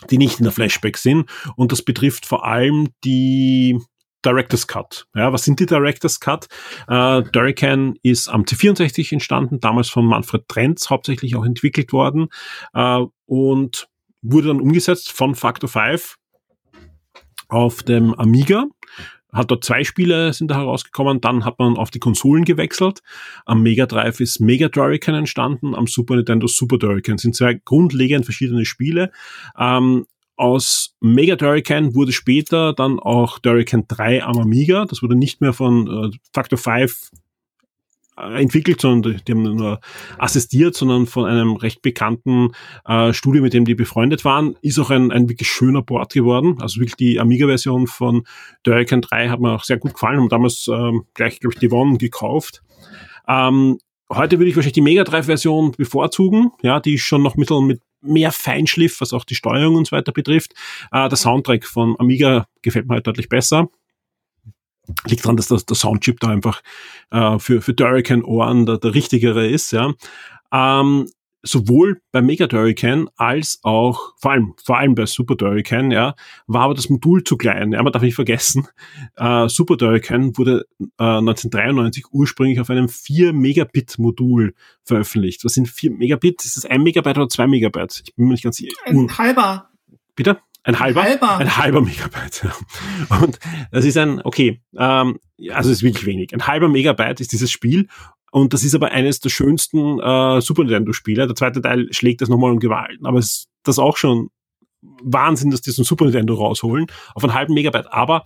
die nicht in der Flashback sind. Und das betrifft vor allem die Director's Cut. Ja, was sind die Director's Cut? Äh, Durican ist am C64 entstanden, damals von Manfred Trenz hauptsächlich auch entwickelt worden äh, und wurde dann umgesetzt von Factor 5 auf dem Amiga hat dort zwei Spiele sind da herausgekommen, dann hat man auf die Konsolen gewechselt. Am Mega Drive ist Mega Durican entstanden, am Super Nintendo Super Durican. sind zwei grundlegend verschiedene Spiele. Ähm, aus Mega Durican wurde später dann auch Durican 3 am Amiga. Das wurde nicht mehr von äh, Factor 5 äh, entwickelt, sondern die haben nur assistiert, sondern von einem recht bekannten äh, Studio, mit dem die befreundet waren. Ist auch ein, ein wirklich schöner Board geworden. Also wirklich die Amiga-Version von Hurricane 3 hat mir auch sehr gut gefallen. Haben damals ähm, gleich, glaube ich, die One gekauft. Ähm, heute würde ich wahrscheinlich die Mega Drive-Version bevorzugen. Ja, die ist schon noch mittel mit mehr Feinschliff, was auch die Steuerung und so weiter betrifft. Äh, der Soundtrack von Amiga gefällt mir halt deutlich besser liegt daran, dass das, der Soundchip da einfach äh, für, für Hurricane-Ohren der, der richtigere ist. Ja. Ähm, sowohl bei Mega Hurricane als auch, vor allem, vor allem bei Super Hurricane, ja, war aber das Modul zu klein. Ja, man darf nicht vergessen, äh, Super Hurricane wurde äh, 1993 ursprünglich auf einem 4 Megabit Modul veröffentlicht. Was sind 4 Megabit? Ist das 1 Megabyte oder 2 Megabyte? Ich bin mir nicht ganz sicher. Ein halber. Bitte? Ein halber? halber. Ein halber Megabyte. Und das ist ein, okay, ähm, also es ist wirklich wenig. Ein halber Megabyte ist dieses Spiel und das ist aber eines der schönsten äh, Super Nintendo-Spiele. Der zweite Teil schlägt das nochmal um Gewalt. Aber es ist das auch schon Wahnsinn, dass die so ein Super Nintendo rausholen auf einen halben Megabyte. Aber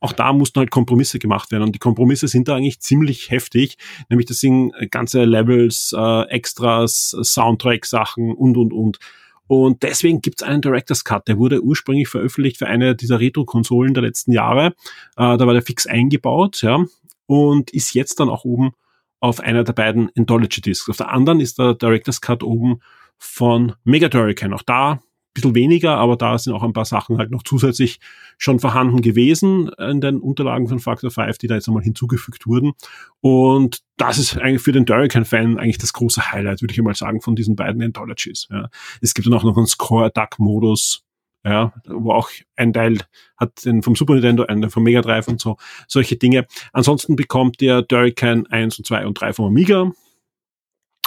auch da mussten halt Kompromisse gemacht werden. Und die Kompromisse sind da eigentlich ziemlich heftig. Nämlich das sind ganze Levels, äh, Extras, Soundtrack-Sachen und, und, und. Und deswegen gibt es einen Director's Cut. Der wurde ursprünglich veröffentlicht für eine dieser Retro-Konsolen der letzten Jahre. Äh, da war der fix eingebaut, ja, und ist jetzt dann auch oben auf einer der beiden Anthology Discs. Auf der anderen ist der Director's Cut oben von Mega Hurricane. Auch da bisschen weniger, aber da sind auch ein paar Sachen halt noch zusätzlich schon vorhanden gewesen in den Unterlagen von Factor 5, die da jetzt einmal hinzugefügt wurden. Und das ist eigentlich für den Hurricane-Fan eigentlich das große Highlight, würde ich einmal sagen, von diesen beiden Anthologies. Ja. Es gibt dann auch noch einen Score-Attack-Modus, ja, wo auch ein Teil hat den vom Super Nintendo, einen vom Mega Drive und so, solche Dinge. Ansonsten bekommt der Hurricane 1 und 2 und 3 vom Amiga.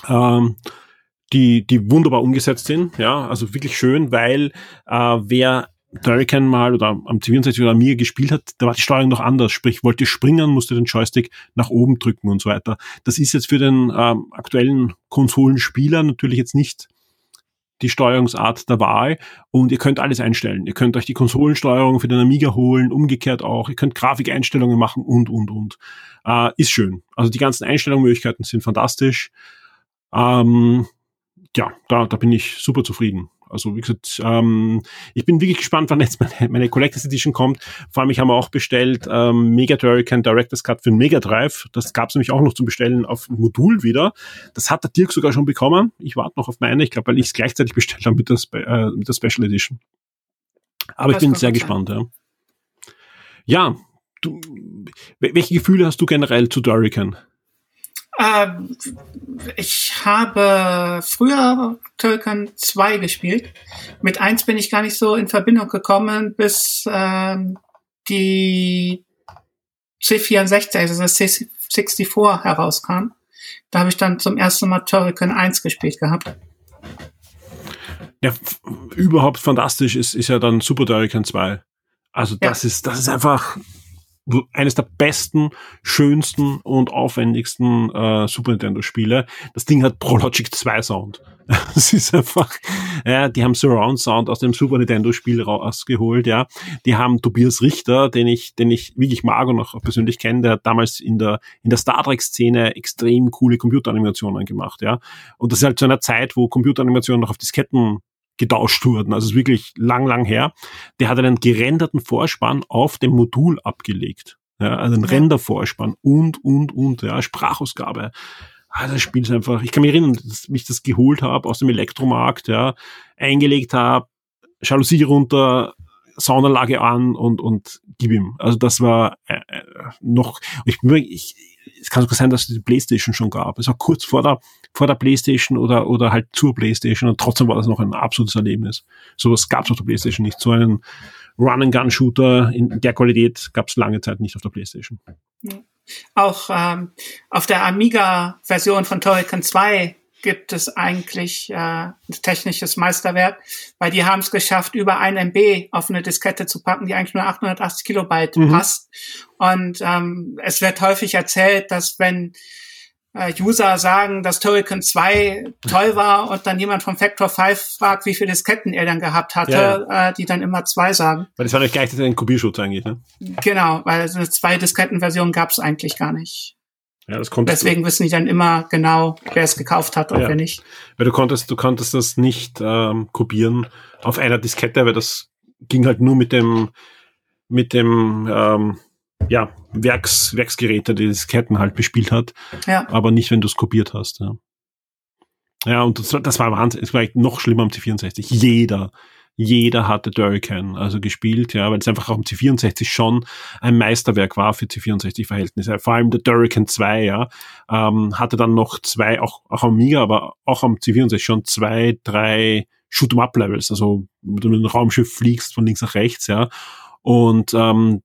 Ähm, die, die wunderbar umgesetzt sind. Ja, also wirklich schön, weil äh, wer Hurricane mal oder am C64 oder mir gespielt hat, da war die Steuerung noch anders. Sprich, wollte springen, musste den Joystick nach oben drücken und so weiter. Das ist jetzt für den ähm, aktuellen Konsolenspieler natürlich jetzt nicht die Steuerungsart der Wahl und ihr könnt alles einstellen. Ihr könnt euch die Konsolensteuerung für den Amiga holen, umgekehrt auch. Ihr könnt Grafikeinstellungen machen und, und, und. Äh, ist schön. Also die ganzen Einstellungsmöglichkeiten sind fantastisch. Ähm, ja, da, da bin ich super zufrieden. Also wie gesagt, ähm, ich bin wirklich gespannt, wann jetzt meine, meine Collectors Edition kommt. Vor allem, ich habe auch bestellt ähm, Mega Hurricane Director's Cut für den Mega Drive. Das gab es nämlich auch noch zum Bestellen auf Modul wieder. Das hat der Dirk sogar schon bekommen. Ich warte noch auf meine. Ich glaube, weil ich es gleichzeitig bestellt habe mit der, Spe äh, mit der Special Edition. Aber das ich bin sehr gespannt. Ja, ja du, welche Gefühle hast du generell zu Hurricane? Ähm, ich habe früher Turrican 2 gespielt. Mit 1 bin ich gar nicht so in Verbindung gekommen, bis ähm, die C64, also das C64 herauskam. Da habe ich dann zum ersten Mal Turrican 1 gespielt gehabt. Ja, überhaupt fantastisch ist, ist ja dann Super Turrican 2. Also das ja. ist, das ist einfach eines der besten, schönsten und aufwendigsten äh, Super Nintendo Spiele. Das Ding hat Prologic 2 Sound. Es ist einfach, ja, die haben Surround Sound aus dem Super Nintendo Spiel rausgeholt, ja. Die haben Tobias Richter, den ich, den ich wirklich mag und auch persönlich kenne, der hat damals in der, in der Star Trek Szene extrem coole Computeranimationen gemacht, ja. Und das ist halt zu einer Zeit, wo Computeranimationen noch auf Disketten getauscht wurden. Also es ist wirklich lang, lang her. Der hat einen gerenderten Vorspann auf dem Modul abgelegt. Ja, also einen ja. Rendervorspann und, und, und, ja, Sprachausgabe. Ah, das Spiel ist einfach, ich kann mich erinnern, dass ich das geholt habe aus dem Elektromarkt, ja, eingelegt habe, Jalousie runter, Soundanlage an und, und gib ihm. Also das war äh, äh noch, ich, ich, es kann sogar sein, dass es die Playstation schon gab. Es war kurz vor der, vor der Playstation oder, oder halt zur Playstation und trotzdem war das noch ein absolutes Erlebnis. Sowas gab es auf der Playstation nicht. So einen Run-and-Gun-Shooter in der Qualität gab es lange Zeit nicht auf der Playstation. Auch ähm, auf der Amiga-Version von Turrican 2 gibt es eigentlich äh, ein technisches Meisterwerk, weil die haben es geschafft, über ein MB auf eine Diskette zu packen, die eigentlich nur 880 Kilobyte mhm. passt. Und ähm, es wird häufig erzählt, dass wenn äh, User sagen, dass Turrican 2 toll war und dann jemand vom Factor 5 fragt, wie viele Disketten er dann gehabt hatte, ja. äh, die dann immer zwei sagen. Weil das war doch gleich ein Kopierschutz eigentlich, ne? Genau, weil eine zwei Disketten-Version gab es eigentlich gar nicht. Ja, das kommt Deswegen wissen die dann immer genau, wer es gekauft hat und ja. wer nicht. Weil du konntest, du konntest das nicht ähm, kopieren auf einer Diskette, weil das ging halt nur mit dem, mit dem, ähm, ja, Werks, Werksgeräte, die Disketten halt bespielt hat. Ja. Aber nicht, wenn du es kopiert hast, ja. Ja, und das, das war Wahnsinn. Es war noch schlimmer am C64. Jeder, jeder hatte Durrican also gespielt, ja, weil es einfach auch am C64 schon ein Meisterwerk war für C64-Verhältnisse. Vor allem der Durrican 2, ja, ähm, hatte dann noch zwei, auch, auch am Amiga, aber auch am C64 schon zwei, drei Shoot-em-up-Levels, also wo du mit einem Raumschiff fliegst von links nach rechts, ja. Und ähm,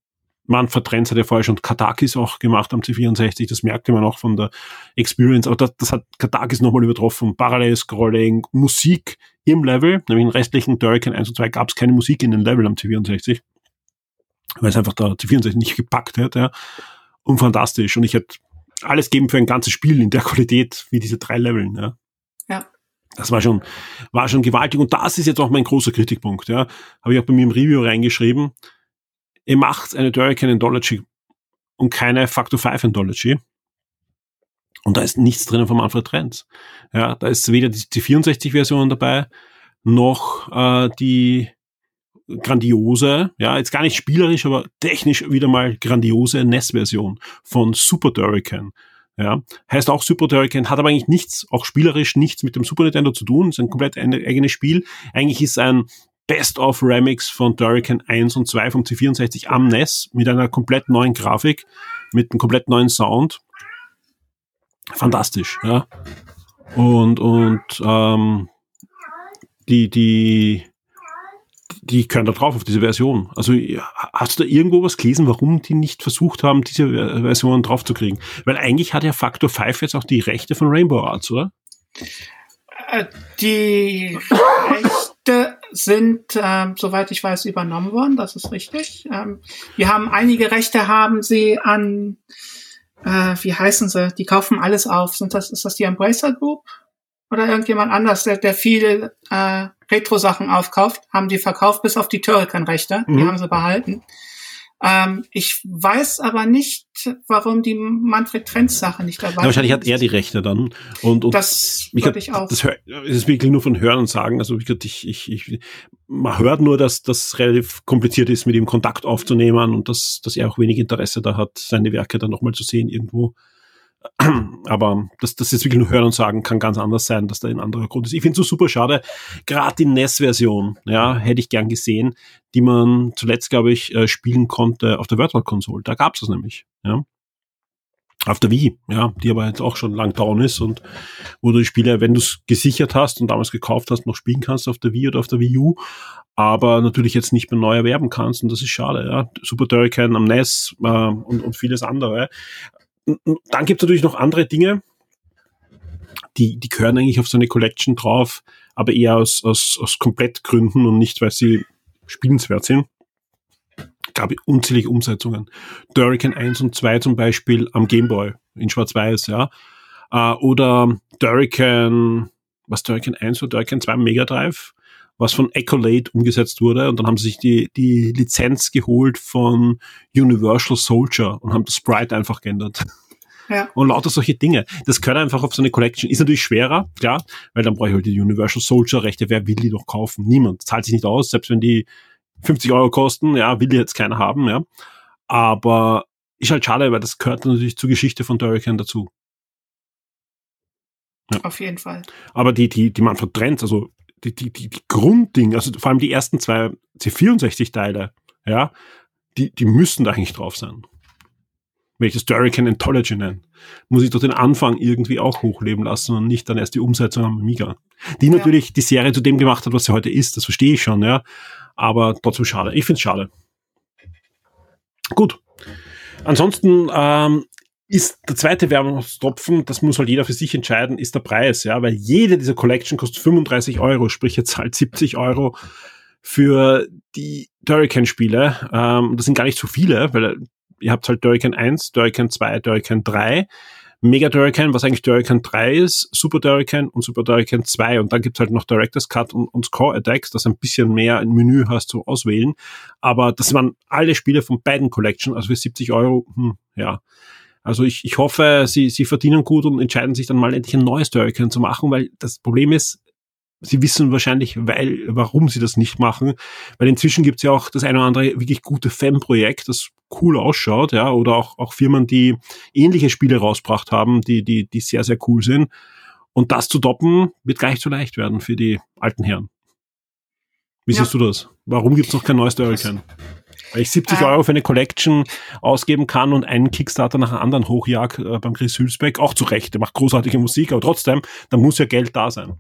Manfred Trenz hat ja vorher schon Katakis auch gemacht am C64, das merkte man auch von der Experience, aber das, das hat Katakis nochmal übertroffen. Parallel-Scrolling, Musik im Level, nämlich in restlichen Turrican 1 und 2 gab es keine Musik in den Level am C64, weil es einfach der C64 nicht gepackt hat, ja. Und fantastisch. Und ich hätte alles geben für ein ganzes Spiel in der Qualität wie diese drei Leveln, ja. Ja. Das war schon, war schon gewaltig. Und das ist jetzt auch mein großer Kritikpunkt, ja. Habe ich auch bei mir im Review reingeschrieben ihr macht eine Turrican Anthology und keine Factor 5 Anthology. Und da ist nichts drinnen von Manfred Trenz. Ja, da ist weder die, die 64-Version dabei, noch äh, die grandiose, ja, jetzt gar nicht spielerisch, aber technisch wieder mal grandiose NES-Version von Super Turrican. Ja, heißt auch Super Turrican, hat aber eigentlich nichts, auch spielerisch nichts mit dem Super Nintendo zu tun, ist ein komplett eigenes Spiel. Eigentlich ist ein Best-of Remix von Turrican 1 und 2 vom C64 am NES mit einer komplett neuen Grafik, mit einem komplett neuen Sound. Fantastisch, ja. Und, und ähm, die, die, die können da drauf auf diese Version. Also hast du da irgendwo was gelesen, warum die nicht versucht haben, diese Version draufzukriegen? Weil eigentlich hat ja Factor 5 jetzt auch die Rechte von Rainbow Arts, oder? Äh, die Rechte sind, ähm, soweit ich weiß, übernommen worden. Das ist richtig. Ähm, wir haben einige Rechte haben sie an, äh, wie heißen sie? Die kaufen alles auf. Sind das, ist das die Embracer Group? Oder irgendjemand anders, der, der viele äh, Retro-Sachen aufkauft, haben die verkauft bis auf die Turrican-Rechte. Mhm. Die haben sie behalten. Ähm, ich weiß aber nicht, warum die Manfred Trenz Sache nicht dabei ist. Ja, wahrscheinlich hat er die Rechte dann. Und, und das würde ich auch. Das ist wirklich nur von Hören und Sagen. Also ich, ich, ich, man hört nur, dass das relativ kompliziert ist, mit ihm Kontakt aufzunehmen und dass, dass er auch wenig Interesse da hat, seine Werke dann nochmal zu sehen irgendwo. Aber das, das jetzt wirklich nur hören und sagen, kann ganz anders sein, dass da ein anderer Grund ist. Ich finde es so super schade. Gerade die NES-Version, ja, hätte ich gern gesehen, die man zuletzt, glaube ich, äh, spielen konnte auf der Virtual Console. Da gab es das nämlich, ja. auf der Wii, ja, die aber jetzt auch schon lang down ist und wo du die Spiele, wenn du es gesichert hast und damals gekauft hast, noch spielen kannst auf der Wii oder auf der Wii U, aber natürlich jetzt nicht mehr neu erwerben kannst und das ist schade, ja. Super Turrican am NES äh, und, und vieles andere. Dann gibt es natürlich noch andere Dinge, die, die gehören eigentlich auf so eine Collection drauf, aber eher aus, aus, aus Komplettgründen und nicht, weil sie spielenswert sind. Gab unzählige Umsetzungen. Durrican 1 und 2 zum Beispiel am Gameboy in Schwarz-Weiß, ja. Äh, oder Durrican, was Durrican 1 oder Durrican 2 Mega Drive, was von Accolade umgesetzt wurde und dann haben sie sich die, die Lizenz geholt von Universal Soldier und haben das Sprite einfach geändert. Ja. Und lauter solche Dinge. Das gehört einfach auf so eine Collection. Ist natürlich schwerer, klar, weil dann brauche ich halt die Universal Soldier Rechte. Wer will die noch kaufen? Niemand. Zahlt sich nicht aus, selbst wenn die 50 Euro kosten, ja, will die jetzt keiner haben, ja. Aber ist halt schade, weil das gehört natürlich zur Geschichte von Durrican dazu. Ja. Auf jeden Fall. Aber die, die, die man verdrennt, also die, die, die, die Grunddinge, also vor allem die ersten zwei C64-Teile, ja, die, die müssen da eigentlich drauf sein wenn ich das Durrican Anthology nenne, muss ich doch den Anfang irgendwie auch hochleben lassen und nicht dann erst die Umsetzung am Amiga. Die ja. natürlich die Serie zu dem gemacht hat, was sie heute ist, das verstehe ich schon, ja. Aber trotzdem schade. Ich finde es schade. Gut. Ansonsten ähm, ist der zweite Werbungstropfen, das muss halt jeder für sich entscheiden, ist der Preis, ja, weil jede dieser Collection kostet 35 Euro, sprich jetzt halt 70 Euro für die Turrican-Spiele. Ähm, das sind gar nicht so viele, weil ihr habt halt Durrican 1, Durrican 2, Durrican 3, Mega Durrican, was eigentlich Durrican 3 ist, Super Durrican und Super Durrican 2 und dann gibt's halt noch Director's Cut und, und Score Attacks, das ein bisschen mehr ein Menü hast zu auswählen, aber das waren alle Spiele von beiden Collection, also für 70 Euro, hm, ja. Also ich, ich hoffe, sie, sie verdienen gut und entscheiden sich dann mal endlich ein neues Durrican zu machen, weil das Problem ist, Sie wissen wahrscheinlich, weil, warum sie das nicht machen, weil inzwischen gibt es ja auch das eine oder andere wirklich gute Fan-Projekt, das cool ausschaut, ja, oder auch, auch Firmen, die ähnliche Spiele rausgebracht haben, die, die, die sehr, sehr cool sind. Und das zu toppen, wird gar nicht so leicht werden für die alten Herren. Wie ja. siehst du das? Warum gibt es noch kein neues Hurricane? Weil ich 70 äh, Euro für eine Collection ausgeben kann und einen Kickstarter nach einem anderen hochjag äh, beim Chris Hülsbeck, auch zu Recht, der macht großartige Musik, aber trotzdem, da muss ja Geld da sein.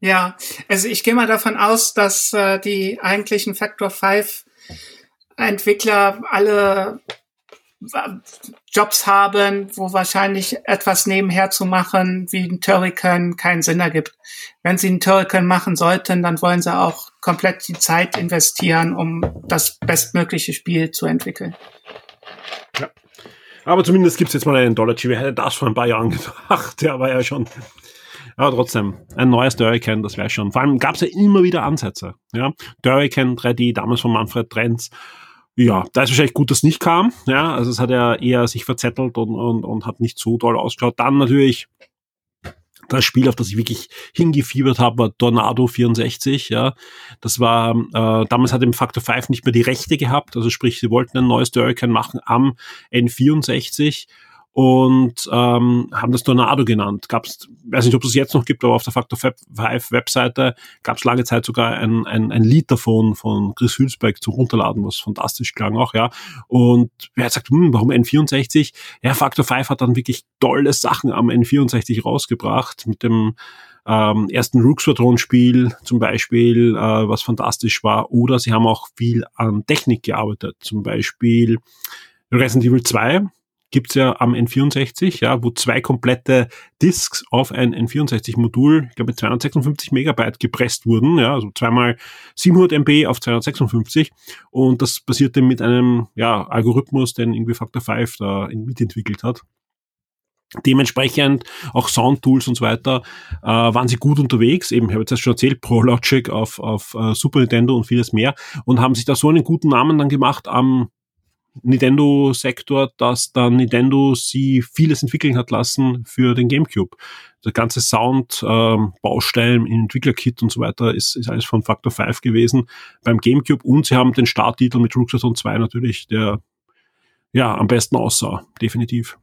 Ja, also ich gehe mal davon aus, dass äh, die eigentlichen Factor 5 Entwickler alle Jobs haben, wo wahrscheinlich etwas nebenher zu machen, wie ein Turrican keinen Sinn ergibt. Wenn sie einen Turrican machen sollten, dann wollen sie auch komplett die Zeit investieren, um das bestmögliche Spiel zu entwickeln. Ja. Aber zumindest gibt's jetzt mal einen Dollar. Wer hätte das vor ein paar Jahren gedacht? Der war ja schon aber trotzdem, ein neues Durrican, das wäre schon. Vor allem gab es ja immer wieder Ansätze. Ja? Durrican 3D, damals von Manfred Trenz. Ja, da ist wahrscheinlich gut, dass es nicht kam. Ja, also es hat ja eher sich verzettelt und, und, und hat nicht so toll ausgeschaut. Dann natürlich das Spiel, auf das ich wirklich hingefiebert habe, war Tornado 64. Ja, das war äh, damals hat im Factor 5 nicht mehr die Rechte gehabt. Also sprich, sie wollten ein neues Durrican machen am N64 und ähm, haben das Tornado genannt. Gab's, weiß nicht, ob es jetzt noch gibt, aber auf der Factor 5 Webseite gab es lange Zeit sogar ein, ein, ein Lied davon von Chris Hülsbeck zum Runterladen, was fantastisch klang auch, ja. Und wer hat gesagt, hm, warum N64? Ja, Factor 5 hat dann wirklich tolle Sachen am N64 rausgebracht mit dem ähm, ersten Rook Squadron Spiel zum Beispiel, äh, was fantastisch war. Oder sie haben auch viel an Technik gearbeitet, zum Beispiel Resident Evil 2 gibt's ja am N64, ja, wo zwei komplette Disks auf ein N64-Modul, ich glaube 256 Megabyte gepresst wurden, ja, also zweimal 700 MB auf 256 und das basierte mit einem ja, Algorithmus, den irgendwie Factor 5 da mitentwickelt hat. Dementsprechend auch Soundtools und so weiter äh, waren sie gut unterwegs. Eben, ich habe jetzt schon erzählt, ProLogic auf, auf uh, Super Nintendo und vieles mehr und haben sich da so einen guten Namen dann gemacht am Nintendo-Sektor, dass dann Nintendo sie vieles entwickeln hat lassen für den GameCube. Der ganze Sound, ähm, Baustellen, Entwicklerkit und so weiter ist, ist alles von Factor 5 gewesen beim GameCube und sie haben den Starttitel mit Rooksathon 2 natürlich, der ja am besten aussah, definitiv.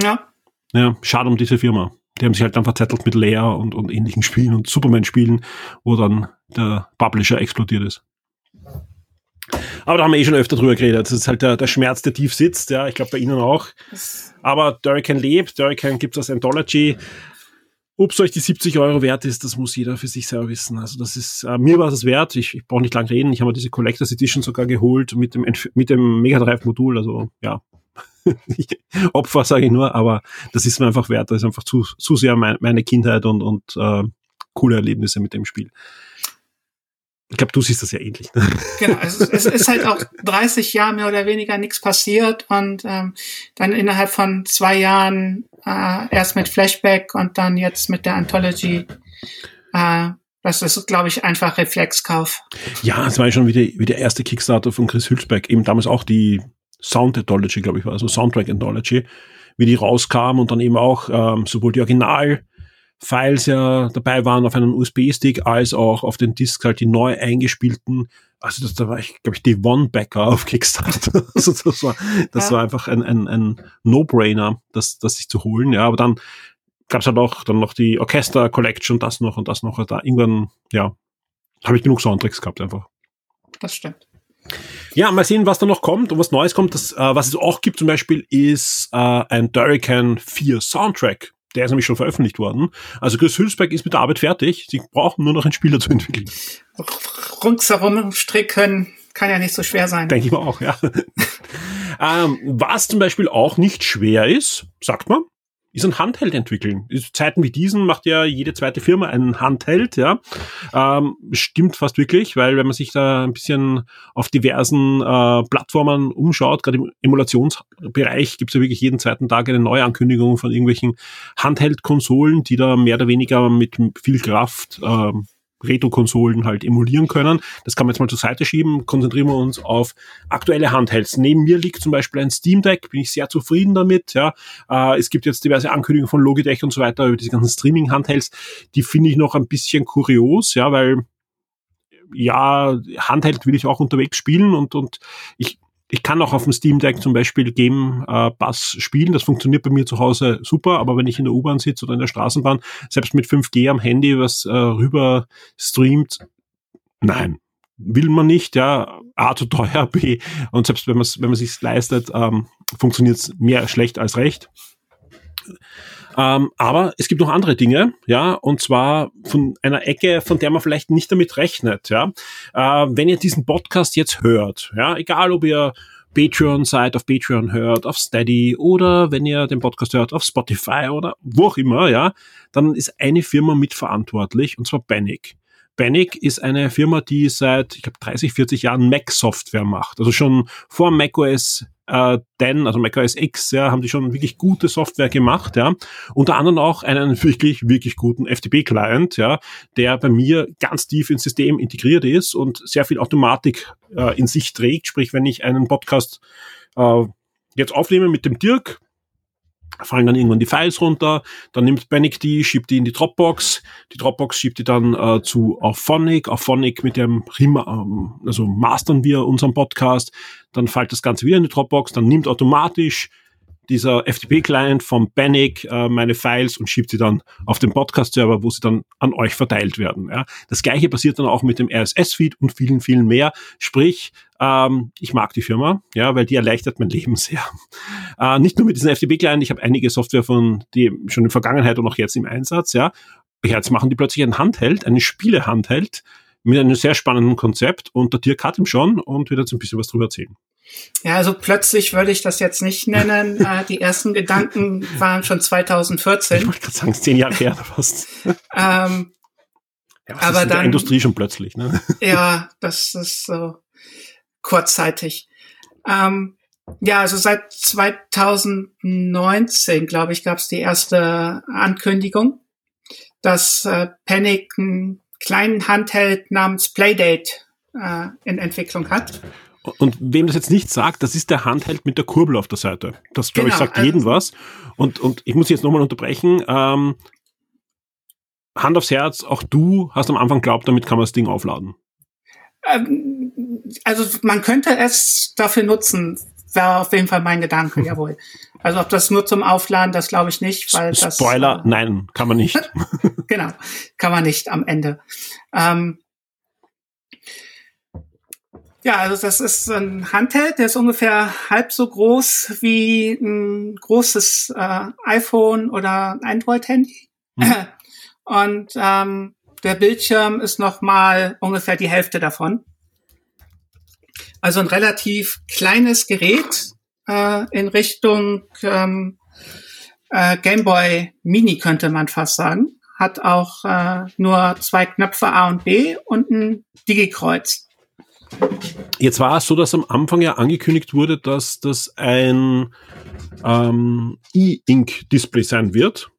Ja. Ja, schade um diese Firma. Die haben sich halt dann verzettelt mit Leia und, und ähnlichen Spielen und Superman-Spielen, wo dann der Publisher explodiert ist. Aber da haben wir eh schon öfter drüber geredet. Das ist halt der, der Schmerz, der tief sitzt. Ja, ich glaube bei Ihnen auch. Aber Durrican lebt. Durrican gibt es als Anthology. Ob es euch die 70 Euro wert ist, das muss jeder für sich selber wissen. Also das ist, äh, mir war es wert. Ich, ich brauche nicht lang reden. Ich habe mir diese Collectors Edition sogar geholt mit dem, mit dem Mega Drive Modul. Also, ja. Opfer sage ich nur, aber das ist mir einfach wert. Das ist einfach zu, zu sehr mein, meine Kindheit und, und äh, coole Erlebnisse mit dem Spiel. Ich glaube, du siehst das ja ähnlich. Ne? Genau, es, es ist halt auch 30 Jahre mehr oder weniger nichts passiert und ähm, dann innerhalb von zwei Jahren äh, erst mit Flashback und dann jetzt mit der Anthology. Äh, das ist, glaube ich, einfach Reflexkauf. Ja, es war ja schon wie, wie der erste Kickstarter von Chris Hülsbeck, eben damals auch die Sound Anthology, glaube ich, war, also Soundtrack Anthology, wie die rauskam und dann eben auch ähm, sowohl die Original- Files ja dabei waren auf einem USB-Stick, als auch auf den Discs halt die neu eingespielten. Also das, da war ich, glaube ich, die One-Backer auf Kickstarter. also das war, das ja. war einfach ein, ein, ein No-Brainer, das, das sich zu holen. Ja, aber dann gab es halt auch dann noch die Orchester Collection, das noch und das noch. Da irgendwann, ja, habe ich genug Soundtracks gehabt einfach. Das stimmt. Ja, mal sehen, was da noch kommt und was Neues kommt. Das, äh, was es auch gibt zum Beispiel, ist äh, ein Durrican 4 Soundtrack. Der ist nämlich schon veröffentlicht worden. Also Chris Hülsberg ist mit der Arbeit fertig. Sie brauchen nur noch einen Spieler zu entwickeln. Rundherum stricken kann ja nicht so schwer sein. Denke ich mal auch, ja. ähm, was zum Beispiel auch nicht schwer ist, sagt man, ist ein Handheld entwickeln. In Zeiten wie diesen macht ja jede zweite Firma einen Handheld, ja. Ähm, stimmt fast wirklich, weil wenn man sich da ein bisschen auf diversen äh, Plattformen umschaut, gerade im Emulationsbereich gibt es ja wirklich jeden zweiten Tag eine neue Ankündigung von irgendwelchen Handheld-Konsolen, die da mehr oder weniger mit viel Kraft ähm, Retro-Konsolen halt emulieren können. Das kann man jetzt mal zur Seite schieben. Konzentrieren wir uns auf aktuelle Handhelds. Neben mir liegt zum Beispiel ein Steam Deck, bin ich sehr zufrieden damit. Ja, äh, es gibt jetzt diverse Ankündigungen von Logitech und so weiter über diese ganzen Streaming-Handhelds. Die finde ich noch ein bisschen kurios, ja, weil ja, Handheld will ich auch unterwegs spielen und, und ich ich kann auch auf dem Steam Deck zum Beispiel Game äh, Bass spielen. Das funktioniert bei mir zu Hause super, aber wenn ich in der U-Bahn sitze oder in der Straßenbahn, selbst mit 5G am Handy was äh, rüber streamt, nein, will man nicht, ja, A zu teuer, B, und selbst wenn man wenn man sich leistet, ähm, funktioniert es mehr schlecht als recht. Ähm, aber es gibt noch andere Dinge, ja, und zwar von einer Ecke, von der man vielleicht nicht damit rechnet, ja. Äh, wenn ihr diesen Podcast jetzt hört, ja, egal ob ihr Patreon seid, auf Patreon hört, auf Steady oder wenn ihr den Podcast hört, auf Spotify oder wo auch immer, ja, dann ist eine Firma mitverantwortlich und zwar Panic. Panic ist eine Firma, die seit, ich glaube, 30, 40 Jahren Mac-Software macht. Also schon vor macOS äh, 10, also macOS X, ja, haben die schon wirklich gute Software gemacht, ja. Unter anderem auch einen wirklich, wirklich guten FTP-Client, ja, der bei mir ganz tief ins System integriert ist und sehr viel Automatik äh, in sich trägt. Sprich, wenn ich einen Podcast äh, jetzt aufnehme mit dem Dirk, fallen dann irgendwann die Files runter, dann nimmt Panic die, schiebt die in die Dropbox, die Dropbox schiebt die dann äh, zu Auphonic, Auphonic mit dem ähm, also mastern wir unseren Podcast, dann fällt das Ganze wieder in die Dropbox, dann nimmt automatisch dieser FTP-Client vom Panic äh, meine Files und schiebt sie dann auf den Podcast-Server, wo sie dann an euch verteilt werden. Ja. Das gleiche passiert dann auch mit dem RSS-Feed und vielen, vielen mehr. Sprich, ähm, ich mag die Firma, ja, weil die erleichtert mein Leben sehr. Äh, nicht nur mit diesen FTP-Client, ich habe einige Software von die schon in der Vergangenheit und auch jetzt im Einsatz, ja. Jetzt machen die plötzlich ein Handheld, eine Spiele-Handheld mit einem sehr spannenden Konzept und der Dirk hat ihm schon und wird jetzt ein bisschen was drüber erzählen. Ja, also plötzlich würde ich das jetzt nicht nennen. äh, die ersten Gedanken waren schon 2014. Ich wollte gerade sagen, zehn Jahre her fast. ähm, ja, aber dann, der Industrie schon plötzlich, ne? ja, das ist so kurzzeitig. Ähm, ja, also seit 2019, glaube ich, gab es die erste Ankündigung, dass äh, Panic einen kleinen Handheld namens Playdate äh, in Entwicklung hat. Und wem das jetzt nicht sagt, das ist der Handheld mit der Kurbel auf der Seite. Das, glaube genau, ich, sagt also jedem was. Und, und ich muss jetzt nochmal unterbrechen. Ähm, Hand aufs Herz, auch du hast am Anfang glaubt, damit kann man das Ding aufladen. Ähm, also man könnte es dafür nutzen, wäre auf jeden Fall mein Gedanke, jawohl. Also ob das nur zum Aufladen, das glaube ich nicht, weil Spoiler, das. Spoiler, äh, nein, kann man nicht. genau, kann man nicht am Ende. Ähm, Ja, also das ist ein Handheld, der ist ungefähr halb so groß wie ein großes äh, iPhone oder Android-Handy. Mhm. Und ähm, der Bildschirm ist noch mal ungefähr die Hälfte davon. Also ein relativ kleines Gerät äh, in Richtung ähm, äh, Gameboy Mini könnte man fast sagen. Hat auch äh, nur zwei Knöpfe A und B und ein Digi-Kreuz. Jetzt war es so, dass am Anfang ja angekündigt wurde, dass das ein ähm, E-Ink-Display sein wird.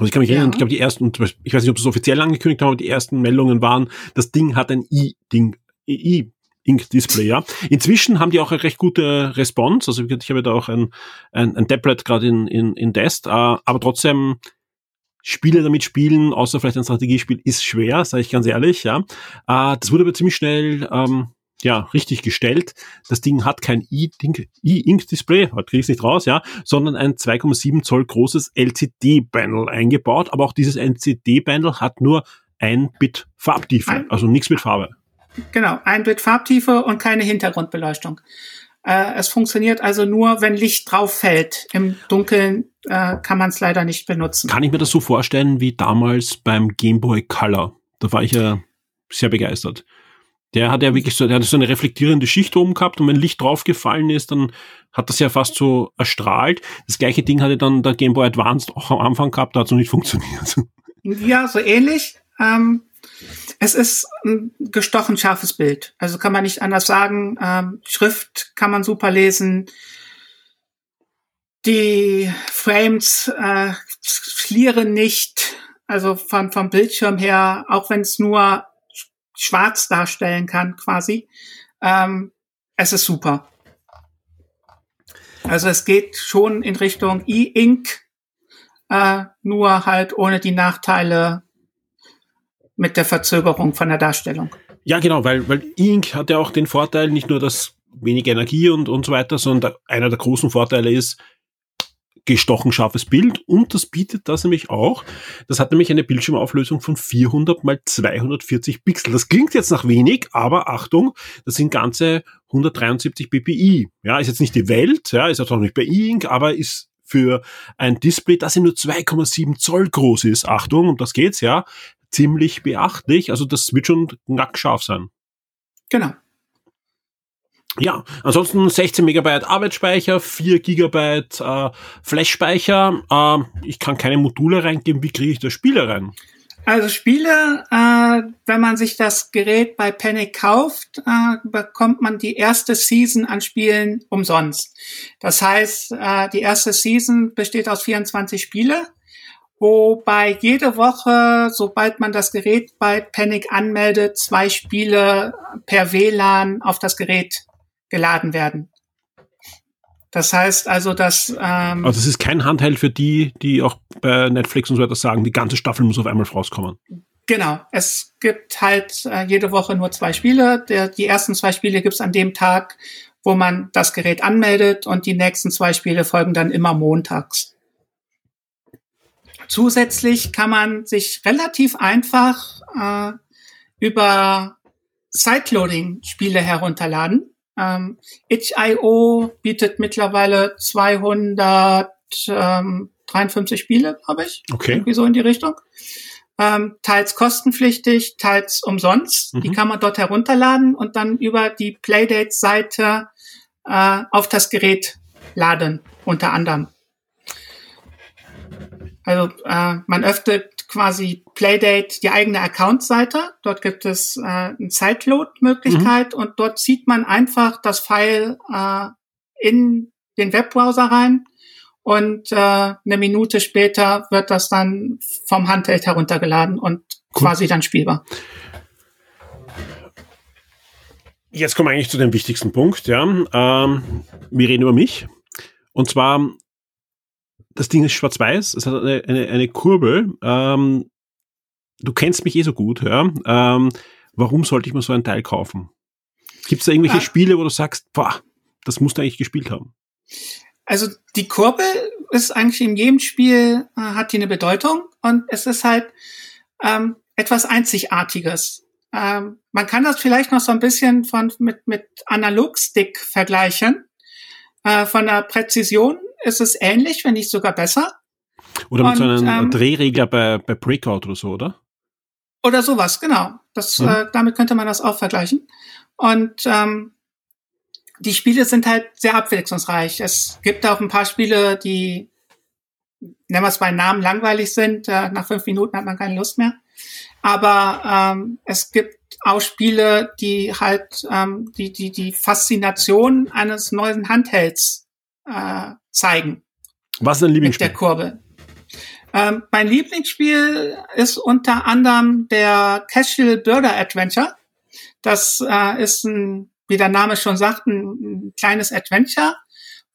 Also ich kann mich ja. erinnern, ich glaube die ersten, ich weiß nicht, ob sie es offiziell angekündigt haben, aber die ersten Meldungen waren, das Ding hat ein E-Ding, E-Ink-Display, ja. Inzwischen haben die auch eine recht gute Response, also ich habe da auch ein, ein, ein Tablet gerade in, in, in Test, äh, aber trotzdem Spiele damit spielen, außer vielleicht ein Strategiespiel, ist schwer, sage ich ganz ehrlich, ja. Äh, das wurde aber ziemlich schnell ähm, ja, richtig gestellt. Das Ding hat kein E-Ink-Display, heute kriege ich nicht raus, ja, sondern ein 2,7 Zoll großes LCD-Panel eingebaut. Aber auch dieses LCD-Panel hat nur ein Bit Farbtiefe, also nichts mit Farbe. Genau, ein Bit Farbtiefe und keine Hintergrundbeleuchtung. Äh, es funktioniert also nur, wenn Licht drauf fällt. Im Dunkeln äh, kann man es leider nicht benutzen. Kann ich mir das so vorstellen wie damals beim Game Boy Color? Da war ich ja sehr begeistert. Der hat ja wirklich so, der hat so eine reflektierende Schicht oben gehabt und wenn Licht draufgefallen ist, dann hat das ja fast so erstrahlt. Das gleiche Ding hatte dann der Game Boy Advanced auch am Anfang gehabt, da hat es noch nicht funktioniert. Ja, so ähnlich. Ähm, es ist ein gestochen scharfes Bild. Also kann man nicht anders sagen. Ähm, Schrift kann man super lesen. Die Frames äh, schlieren nicht. Also vom, vom Bildschirm her, auch wenn es nur schwarz darstellen kann, quasi. Ähm, es ist super. Also es geht schon in Richtung E-Ink, äh, nur halt ohne die Nachteile mit der Verzögerung von der Darstellung. Ja, genau, weil, weil E-Ink hat ja auch den Vorteil, nicht nur dass wenig Energie und, und so weiter, sondern einer der großen Vorteile ist, gestochen scharfes Bild und das bietet das nämlich auch. Das hat nämlich eine Bildschirmauflösung von 400 mal 240 Pixel. Das klingt jetzt nach wenig, aber Achtung, das sind ganze 173 ppi. Ja, ist jetzt nicht die Welt, ja, ist auch nicht bei E-Ink, aber ist für ein Display, das ja nur 2,7 Zoll groß ist, Achtung, um das geht's ja, ziemlich beachtlich. Also das wird schon nacktscharf sein. Genau. Ja, ansonsten 16 Megabyte Arbeitsspeicher, 4 Gigabyte äh, Flash-Speicher. Äh, ich kann keine Module reingeben. Wie kriege ich da Spiele rein? Also Spiele, äh, wenn man sich das Gerät bei Panic kauft, äh, bekommt man die erste Season an Spielen umsonst. Das heißt, äh, die erste Season besteht aus 24 Spiele wobei jede Woche, sobald man das Gerät bei Panic anmeldet, zwei Spiele per WLAN auf das Gerät geladen werden. Das heißt also, dass ähm, also es ist kein Handheld für die, die auch bei Netflix und so weiter sagen, die ganze Staffel muss auf einmal rauskommen. Genau, es gibt halt äh, jede Woche nur zwei Spiele. Der, die ersten zwei Spiele gibt's an dem Tag, wo man das Gerät anmeldet und die nächsten zwei Spiele folgen dann immer montags. Zusätzlich kann man sich relativ einfach äh, über Sideloading-Spiele herunterladen. Ähm, itch.io bietet mittlerweile 253 Spiele, glaube ich. Okay. Irgendwie so in die Richtung. Ähm, teils kostenpflichtig, teils umsonst. Mhm. Die kann man dort herunterladen und dann über die Playdate-Seite äh, auf das Gerät laden, unter anderem. Also äh, man öffnet quasi Playdate die eigene Account-Seite. Dort gibt es äh, eine Zeitload-Möglichkeit mhm. und dort zieht man einfach das File äh, in den Webbrowser rein und äh, eine Minute später wird das dann vom Handheld heruntergeladen und cool. quasi dann spielbar. Jetzt kommen wir eigentlich zu dem wichtigsten Punkt. Ja, ähm, wir reden über mich. Und zwar das Ding ist schwarz-weiß, es hat eine, eine, eine Kurbel. Ähm, du kennst mich eh so gut, ja. Ähm, warum sollte ich mir so ein Teil kaufen? Gibt es da irgendwelche ah. Spiele, wo du sagst, boah, das musst du eigentlich gespielt haben? Also die Kurbel ist eigentlich in jedem Spiel, äh, hat die eine Bedeutung und es ist halt ähm, etwas Einzigartiges. ähm, man kann das vielleicht noch so ein bisschen von, mit, mit Analogstick vergleichen. Äh, von der Präzision ist es ähnlich, wenn nicht sogar besser. Oder mit Und, so einem ähm, Drehregler bei, bei Breakout oder so, oder? Oder sowas, genau. Das, mhm. äh, damit könnte man das auch vergleichen. Und ähm, die Spiele sind halt sehr abwechslungsreich. Es gibt auch ein paar Spiele, die, nennen wir es bei Namen, langweilig sind. Äh, nach fünf Minuten hat man keine Lust mehr. Aber ähm, es gibt auch Spiele, die halt ähm, die, die, die Faszination eines neuen Handhelds äh, zeigen. Was ist dein Lieblingsspiel? Mit der Kurve. Ähm, mein Lieblingsspiel ist unter anderem der Casual Burger Adventure. Das äh, ist ein, wie der Name schon sagt, ein, ein kleines Adventure,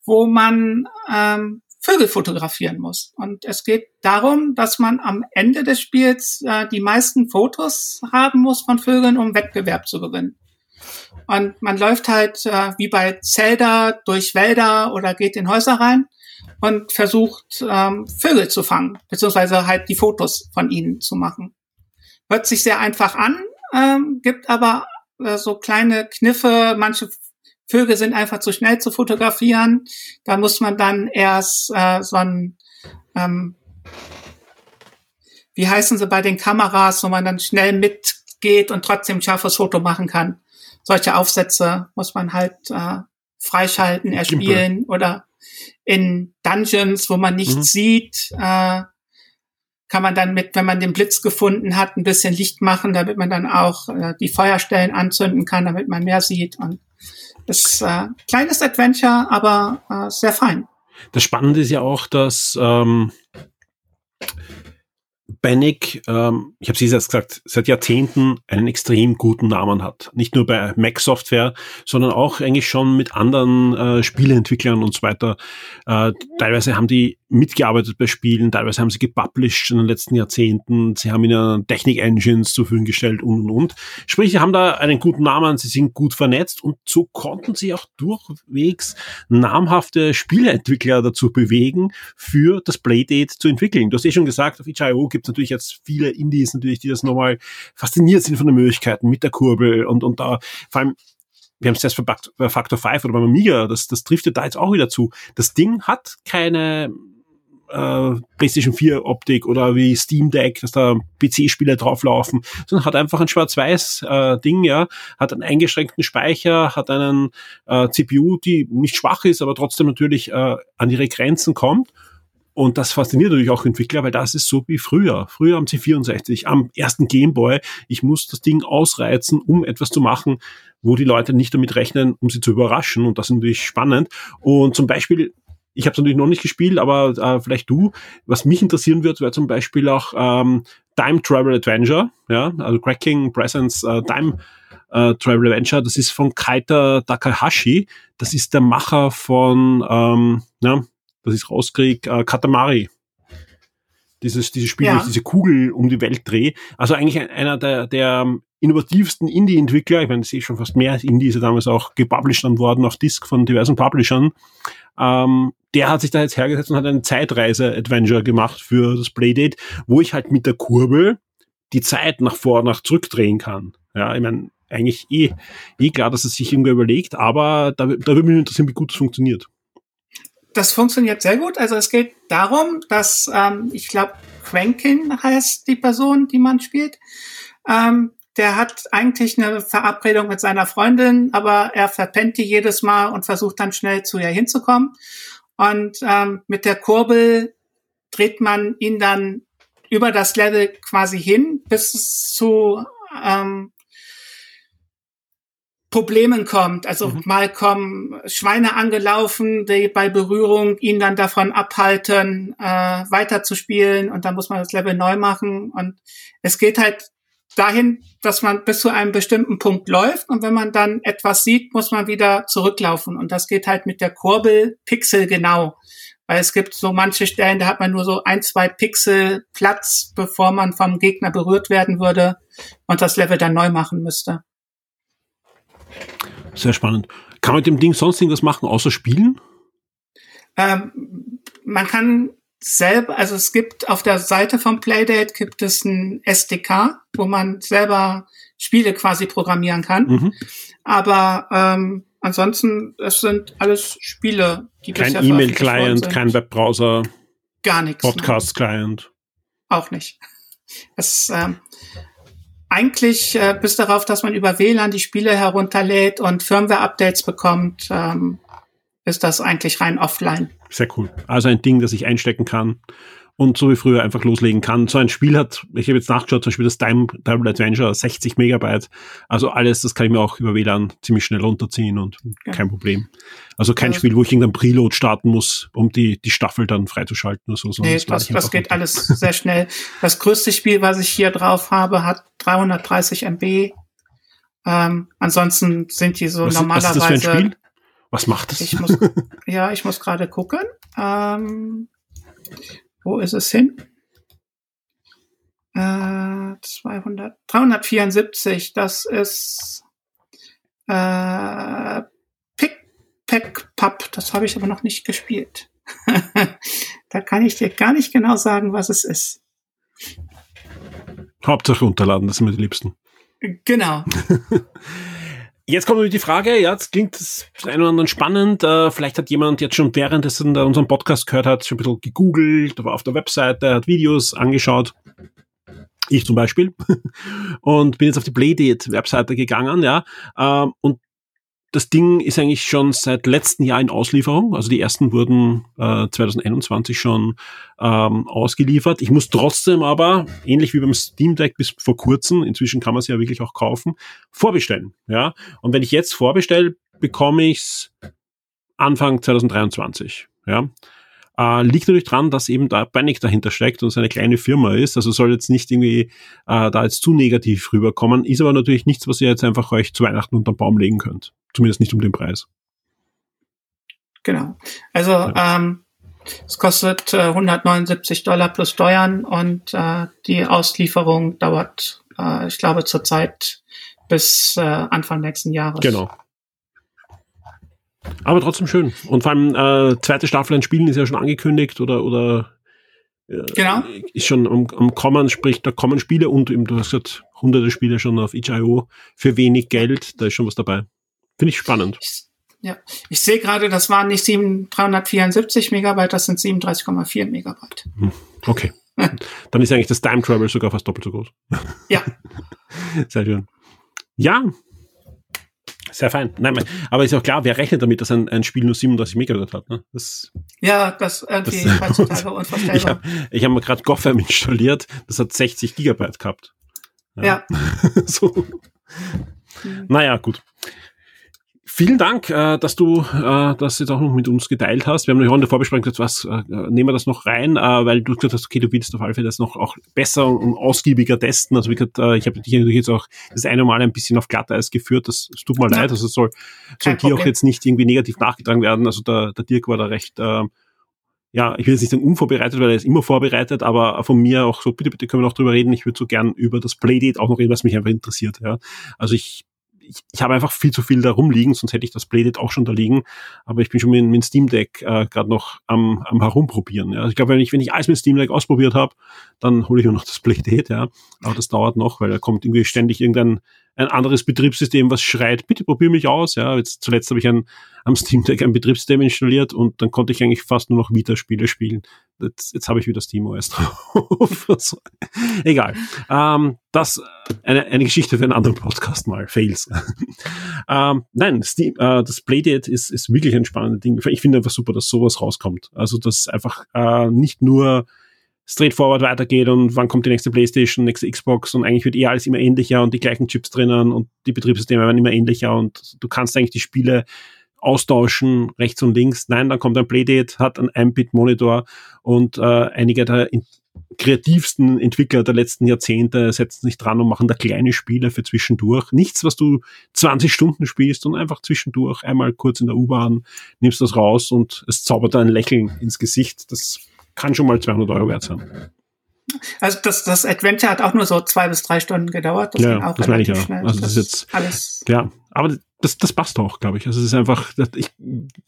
wo man ähm, Vögel fotografieren muss. Und es geht darum, dass man am Ende des Spiels äh, die meisten Fotos haben muss von Vögeln, um Wettbewerb zu gewinnen. Und man läuft halt äh, wie bei Zelda durch Wälder oder geht in Häuser rein und versucht ähm, Vögel zu fangen, beziehungsweise halt die Fotos von ihnen zu machen. Hört sich sehr einfach an, ähm, gibt aber äh, so kleine Kniffe. Manche Vögel sind einfach zu schnell zu fotografieren. Da muss man dann erst äh, so ein, ähm, wie heißen sie bei den Kameras, wo man dann schnell mitgeht und trotzdem ein scharfes Foto machen kann. Solche Aufsätze muss man halt äh, freischalten, erspielen Simple. oder in Dungeons, wo man nichts mhm. sieht, äh, kann man dann mit, wenn man den Blitz gefunden hat, ein bisschen Licht machen, damit man dann auch äh, die Feuerstellen anzünden kann, damit man mehr sieht. Und ist äh, kleines Adventure, aber äh, sehr fein. Das Spannende ist ja auch, dass ähm, Bannick, ähm, ich habe es jetzt gesagt, seit Jahrzehnten einen extrem guten Namen hat. Nicht nur bei Mac Software, sondern auch eigentlich schon mit anderen äh, Spieleentwicklern und so weiter. Äh, teilweise haben die mitgearbeitet bei Spielen, teilweise haben sie gepublished in den letzten Jahrzehnten, sie haben ihnen Technik-Engines zur Verfügung gestellt und und und. Sprich, sie haben da einen guten Namen, sie sind gut vernetzt und so konnten sie auch durchwegs namhafte Spieleentwickler dazu bewegen, für das Playdate zu entwickeln. Du hast eh schon gesagt, auf itch.io gibt es natürlich jetzt viele Indies natürlich, die das nochmal fasziniert sind von den Möglichkeiten mit der Kurbel und, und da vor allem wir haben es erst bei Factor 5 oder beim Amiga, das, das trifft ja da jetzt auch wieder zu. Das Ding hat keine äh, PlayStation 4 Optik oder wie Steam Deck, dass da PC-Spiele drauflaufen, sondern hat einfach ein schwarz-weiß äh, Ding, ja, hat einen eingeschränkten Speicher, hat einen äh, CPU, die nicht schwach ist, aber trotzdem natürlich äh, an ihre Grenzen kommt. Und das fasziniert natürlich auch Entwickler, weil das ist so wie früher. Früher am C64, am ersten Gameboy. Ich muss das Ding ausreizen, um etwas zu machen, wo die Leute nicht damit rechnen, um sie zu überraschen. Und das ist natürlich spannend. Und zum Beispiel ich habe es natürlich noch nicht gespielt, aber äh, vielleicht du. Was mich interessieren wird, wäre zum Beispiel auch ähm, Time Travel Adventure, ja, also Cracking Presence äh, Time äh, Travel Adventure. Das ist von Kaita Takahashi. Das ist der Macher von, ähm, ja, das ist rauskrieg, äh, Katamari. Dieses, dieses Spiel, ja. diese Kugel um die Welt dreht. Also eigentlich einer der, der innovativsten Indie-Entwickler. Ich meine, das ist schon fast mehr als Indie, ist ja damals auch gepublished worden auf Disc von diversen Publishern. Ähm, der hat sich da jetzt hergesetzt und hat eine Zeitreise-Adventure gemacht für das Playdate, wo ich halt mit der Kurbel die Zeit nach vor, nach zurück drehen kann. Ja, ich meine, eigentlich eh, eh klar, dass es sich irgendwer überlegt, aber da, da würde mich interessieren, wie gut das funktioniert. Das funktioniert sehr gut. Also es geht darum, dass ähm, ich glaube, Quenkin heißt die Person, die man spielt. Ähm, der hat eigentlich eine Verabredung mit seiner Freundin, aber er verpennt die jedes Mal und versucht dann schnell zu ihr hinzukommen. Und ähm, mit der Kurbel dreht man ihn dann über das Level quasi hin, bis zu ähm, Problemen kommt. Also mhm. mal kommen Schweine angelaufen, die bei Berührung ihn dann davon abhalten, äh, weiterzuspielen und dann muss man das Level neu machen. Und es geht halt dahin, dass man bis zu einem bestimmten Punkt läuft und wenn man dann etwas sieht, muss man wieder zurücklaufen und das geht halt mit der Kurbel Pixel genau. Weil es gibt so manche Stellen, da hat man nur so ein, zwei Pixel Platz, bevor man vom Gegner berührt werden würde und das Level dann neu machen müsste. Sehr spannend. Kann man mit dem Ding sonst irgendwas machen, außer spielen? Ähm, man kann selber, also es gibt auf der Seite vom Playdate gibt es ein SDK, wo man selber Spiele quasi programmieren kann. Mhm. Aber ähm, ansonsten, es sind alles Spiele, die Kein E-Mail-Client, kein Webbrowser. Gar nichts. Podcast-Client. Auch nicht. Es, ähm, eigentlich äh, bis darauf, dass man über WLAN die Spiele herunterlädt und Firmware-Updates bekommt, ähm, ist das eigentlich rein offline. Sehr cool. Also ein Ding, das ich einstecken kann und so wie früher einfach loslegen kann. So ein Spiel hat, ich habe jetzt nachgeschaut, zum Beispiel das Time Double Adventure, 60 Megabyte. Also alles, das kann ich mir auch über WLAN ziemlich schnell runterziehen und ja. kein Problem. Also kein ja. Spiel, wo ich irgendein Preload starten muss, um die, die Staffel dann freizuschalten oder so. Nee, das, das, das geht runter. alles sehr schnell. Das größte Spiel, was ich hier drauf habe, hat 330 MB. Ähm, ansonsten sind die so was, normalerweise. Was ist das für ein Spiel? Was macht das? Ich muss, ja, ich muss gerade gucken. Ähm, wo ist es hin? Äh, 200, 374, das ist äh, Pick, Pack, Pub. Das habe ich aber noch nicht gespielt. da kann ich dir gar nicht genau sagen, was es ist. Hauptsache runterladen, das sind mir die Liebsten. Genau. Jetzt kommt die Frage, ja, jetzt klingt das ein oder anderen spannend. Äh, vielleicht hat jemand jetzt schon währenddessen unseren Podcast gehört hat, schon ein bisschen gegoogelt, war auf der Webseite, hat Videos angeschaut. Ich zum Beispiel. und bin jetzt auf die Playdate-Webseite gegangen, ja. Ähm, und das Ding ist eigentlich schon seit letztem Jahr in Auslieferung. Also die ersten wurden äh, 2021 schon ähm, ausgeliefert. Ich muss trotzdem aber, ähnlich wie beim Steam Deck bis vor kurzem, inzwischen kann man es ja wirklich auch kaufen, vorbestellen. Ja, und wenn ich jetzt vorbestelle, bekomme ich's Anfang 2023. Ja, äh, liegt natürlich dran, dass eben da Panic dahinter steckt und es eine kleine Firma ist. Also soll jetzt nicht irgendwie äh, da jetzt zu negativ rüberkommen. Ist aber natürlich nichts, was ihr jetzt einfach euch zu Weihnachten unterm Baum legen könnt. Zumindest nicht um den Preis. Genau. Also ja. ähm, es kostet äh, 179 Dollar plus Steuern und äh, die Auslieferung dauert, äh, ich glaube, zurzeit bis äh, Anfang nächsten Jahres. Genau. Aber trotzdem schön. Und vor allem äh, zweite Staffel an Spielen ist ja schon angekündigt oder oder äh, genau. ist schon am, am Kommen, sprich, da kommen Spiele und eben, du hast gesagt, hunderte Spiele schon auf itch.io für wenig Geld, da ist schon was dabei. Finde ich spannend. Ich, ja, ich sehe gerade, das waren nicht 7, 374 Megabyte, das sind 37,4 Megabyte. Hm, okay. Dann ist eigentlich das Time Travel sogar fast doppelt so groß. Ja. Sehr schön. Ja, sehr fein. Nein, aber ist auch klar, wer rechnet damit, dass ein, ein Spiel nur 37 Megabyte hat? Ne? Das, ja, das irgendwie das, heutzutage unvorstellbar. Ich habe ich hab mir gerade Gotham installiert, das hat 60 Gigabyte gehabt. Ja. ja. so. Mhm. Naja, gut. Vielen Dank, äh, dass du äh, das jetzt auch noch mit uns geteilt hast. Wir haben noch in der Vorbesprechung gesagt, was, äh, nehmen wir das noch rein, äh, weil du gesagt hast, okay, du willst auf alle Fälle das noch auch besser und ausgiebiger testen. Also wie gesagt, äh, ich habe dich natürlich jetzt auch das eine Mal ein bisschen auf Glatteis geführt. Das, das tut mir ja. leid. Also soll, soll dir auch jetzt nicht irgendwie negativ nachgetragen werden. Also der, der Dirk war da recht äh, ja, ich will jetzt nicht sagen unvorbereitet, weil er ist immer vorbereitet, aber von mir auch so, bitte, bitte können wir noch drüber reden. Ich würde so gern über das Playdate auch noch reden, was mich einfach interessiert. Ja. Also ich ich, ich habe einfach viel zu viel da rumliegen, sonst hätte ich das Playdate auch schon da liegen. Aber ich bin schon mit, mit dem Steam Deck äh, gerade noch am, am herumprobieren. Ja. Ich glaube, wenn ich, wenn ich alles mit Steam Deck ausprobiert habe, dann hole ich nur noch das Playdate, ja. Aber das dauert noch, weil da kommt irgendwie ständig irgendein ein anderes Betriebssystem, was schreit, bitte probier mich aus. Ja, jetzt zuletzt habe ich ein, am Steam Deck ein Betriebssystem installiert und dann konnte ich eigentlich fast nur noch Vita-Spiele spielen. Jetzt, jetzt habe ich wieder SteamOS drauf. also, egal. Ähm, das eine, eine Geschichte für einen anderen Podcast mal. Fails. ähm, nein, Steam, äh, das Playdate ist, ist wirklich ein spannendes Ding. Ich finde einfach super, dass sowas rauskommt. Also, dass einfach äh, nicht nur straightforward weitergeht und wann kommt die nächste Playstation, nächste Xbox und eigentlich wird eh alles immer ähnlicher und die gleichen Chips drinnen und die Betriebssysteme werden immer ähnlicher und du kannst eigentlich die Spiele austauschen, rechts und links. Nein, dann kommt ein Playdate, hat einen 1-Bit-Monitor und äh, einige der kreativsten Entwickler der letzten Jahrzehnte setzen sich dran und machen da kleine Spiele für zwischendurch. Nichts, was du 20 Stunden spielst, sondern einfach zwischendurch einmal kurz in der U-Bahn, nimmst das raus und es zaubert ein Lächeln ins Gesicht. Das kann schon mal 200 Euro wert sein. Also das, das Adventure hat auch nur so zwei bis drei Stunden gedauert. Das ja, das meine ich ja. Schnell. Also das, das ist jetzt alles. Ja, aber das, das passt auch, glaube ich. Also es ist einfach, ich,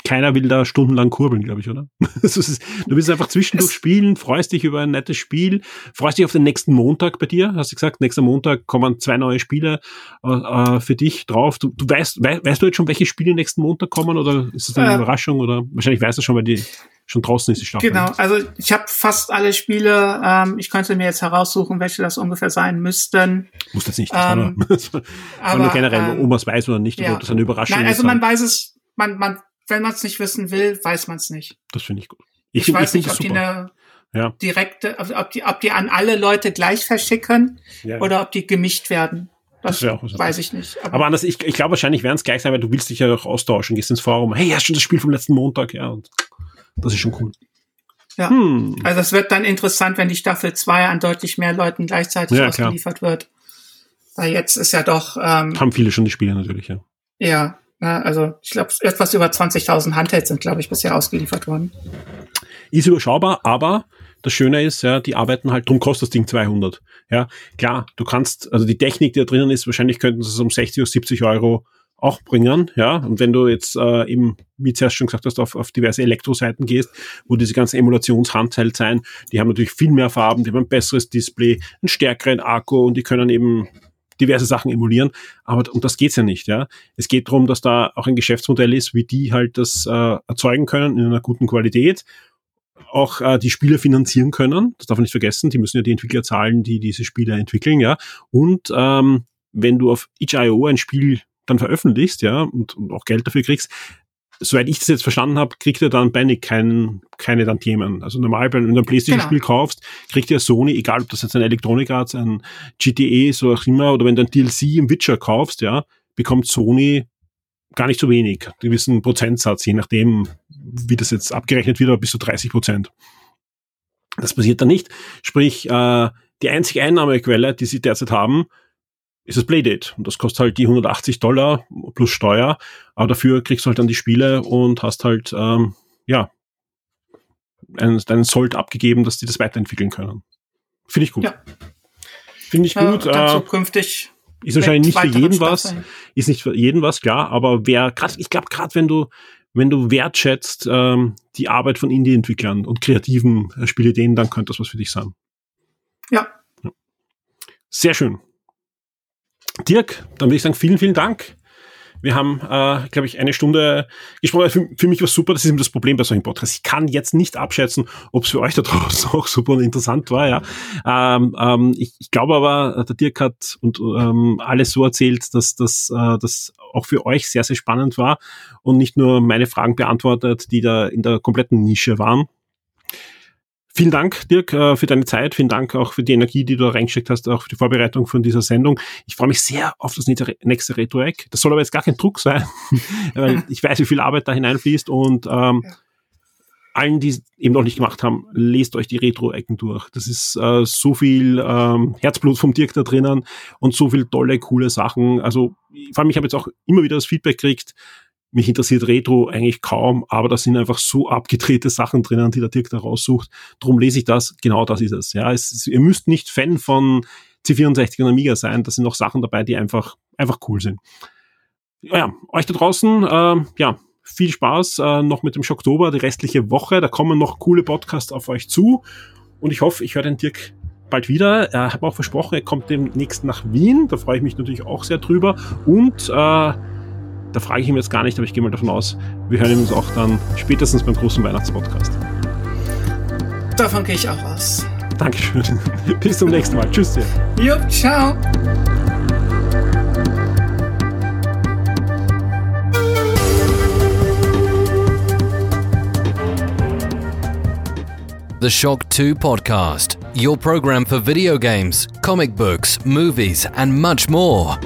keiner will da stundenlang kurbeln, glaube ich, oder? ist, du willst einfach zwischendurch spielen, freust dich über ein nettes Spiel, freust dich auf den nächsten Montag bei dir, hast du gesagt, nächster Montag kommen zwei neue Spiele äh, äh für dich drauf. Du, du weißt, weißt, weißt du jetzt schon, welche Spiele nächsten Montag kommen oder ist das eine äh, Überraschung oder wahrscheinlich weißt du schon, weil die schon draußen ist die Staffel. Genau, also ich habe fast alle Spiele. Ähm, ich könnte mir jetzt heraussuchen, welche das ungefähr sein müssten. Muss das nicht. Das ähm, aber nur generell, ähm, ob man es weiß oder nicht, ja. Das eine Überraschung Nein, also man weiß es, man, man, wenn man es nicht wissen will, weiß man es nicht. Das finde ich gut. Ich, ich weiß ich nicht, ob die eine ja. direkte, ob die, ob die an alle Leute gleich verschicken ja. oder ob die gemischt werden. Das, das auch weiß ich nicht. Aber, aber anders, ich, ich glaube wahrscheinlich werden es gleich sein, weil du willst dich ja auch austauschen, gehst ins Forum, hey, hast du schon das Spiel vom letzten Montag, ja, und das ist schon cool. Ja. Hm. Also es wird dann interessant, wenn die Staffel 2 an deutlich mehr Leuten gleichzeitig ja, ausgeliefert klar. wird. Weil jetzt ist ja doch. Ähm, Haben viele schon die Spiele natürlich, ja. Ja, also ich glaube, etwas über 20.000 Handhelds sind, glaube ich, bisher ausgeliefert worden. Ist überschaubar, aber das Schöne ist, ja, die arbeiten halt, drum kostet das Ding 200. Ja, klar, du kannst, also die Technik, die da drinnen ist, wahrscheinlich könnten sie es um 60 oder 70 Euro auch bringen, ja. Und wenn du jetzt äh, eben, wie zuerst schon gesagt hast, auf, auf diverse Elektroseiten gehst, wo diese ganzen Emulationshandheld sein, die haben natürlich viel mehr Farben, die haben ein besseres Display, einen stärkeren Akku und die können eben diverse Sachen emulieren, aber um das geht's ja nicht, ja. Es geht darum, dass da auch ein Geschäftsmodell ist, wie die halt das äh, erzeugen können in einer guten Qualität, auch äh, die Spiele finanzieren können. Das darf man nicht vergessen. Die müssen ja die Entwickler zahlen, die diese Spiele entwickeln, ja. Und ähm, wenn du auf itch.io ein Spiel dann veröffentlichst, ja, und, und auch Geld dafür kriegst, soweit ich das jetzt verstanden habe, kriegt er dann bei kein, keine Tantiemen. Also normal, wenn du ein Playstation-Spiel genau. kaufst, kriegt ja Sony, egal ob das jetzt ein Electronic Arts, ein GTE, so auch immer, oder wenn du ein DLC im Witcher kaufst, ja, bekommt Sony gar nicht so wenig, einen gewissen Prozentsatz, je nachdem, wie das jetzt abgerechnet wird, aber bis zu 30 Prozent. Das passiert dann nicht. Sprich, äh, die einzige Einnahmequelle, die sie derzeit haben, ist das Playdate. Und das kostet halt die 180 Dollar plus Steuer. Aber dafür kriegst du halt dann die Spiele und hast halt, ähm, ja, einen, deinen Sold abgegeben, dass die das weiterentwickeln können. Finde ich gut. Ja. Finde ich ja, gut. Äh, zukünftig ist wahrscheinlich nicht für jeden was. Ist nicht für jeden was, klar. Aber wer, grad, ich glaube, gerade wenn du, wenn du wertschätzt ähm, die Arbeit von Indie-Entwicklern und kreativen äh, Spielideen, dann könnte das was für dich sein. Ja. ja. Sehr schön. Dirk, dann würde ich sagen, vielen, vielen Dank. Wir haben, äh, glaube ich, eine Stunde gesprochen. Für, für mich war super, das ist eben das Problem bei solchen Podcasts. Ich kann jetzt nicht abschätzen, ob es für euch da draußen auch super und interessant war. Ja, ähm, ähm, ich, ich glaube aber, der Dirk hat und ähm, alles so erzählt, dass das äh, dass auch für euch sehr, sehr spannend war und nicht nur meine Fragen beantwortet, die da in der kompletten Nische waren. Vielen Dank, Dirk, äh, für deine Zeit. Vielen Dank auch für die Energie, die du da reingesteckt hast, auch für die Vorbereitung von dieser Sendung. Ich freue mich sehr auf das nächste Retro-Eck. Das soll aber jetzt gar kein Druck sein, weil ich weiß, wie viel Arbeit da hineinfließt und ähm, allen, die es eben noch nicht gemacht haben, lest euch die Retro-Ecken durch. Das ist äh, so viel ähm, Herzblut vom Dirk da drinnen und so viel tolle, coole Sachen. Also vor allem, ich habe jetzt auch immer wieder das Feedback gekriegt, mich interessiert Retro eigentlich kaum, aber da sind einfach so abgedrehte Sachen drinnen, die der Dirk da raussucht. Drum lese ich das. Genau das ist es. Ja, es, ihr müsst nicht Fan von C64 und Amiga sein. Da sind noch Sachen dabei, die einfach, einfach cool sind. Ja, euch da draußen, äh, ja, viel Spaß äh, noch mit dem Schocktober, die restliche Woche. Da kommen noch coole Podcasts auf euch zu. Und ich hoffe, ich höre den Dirk bald wieder. Er hat auch versprochen, er kommt demnächst nach Wien. Da freue ich mich natürlich auch sehr drüber. Und äh, da frage ich ihn jetzt gar nicht, aber ich gehe mal davon aus, wir hören uns auch dann spätestens beim großen Weihnachtspodcast. Davon gehe ich auch aus. Dankeschön. Bis zum nächsten Mal. Tschüss dir. Jo, ciao. The Shock 2 Podcast, your program for video games, comic books, movies, and much more.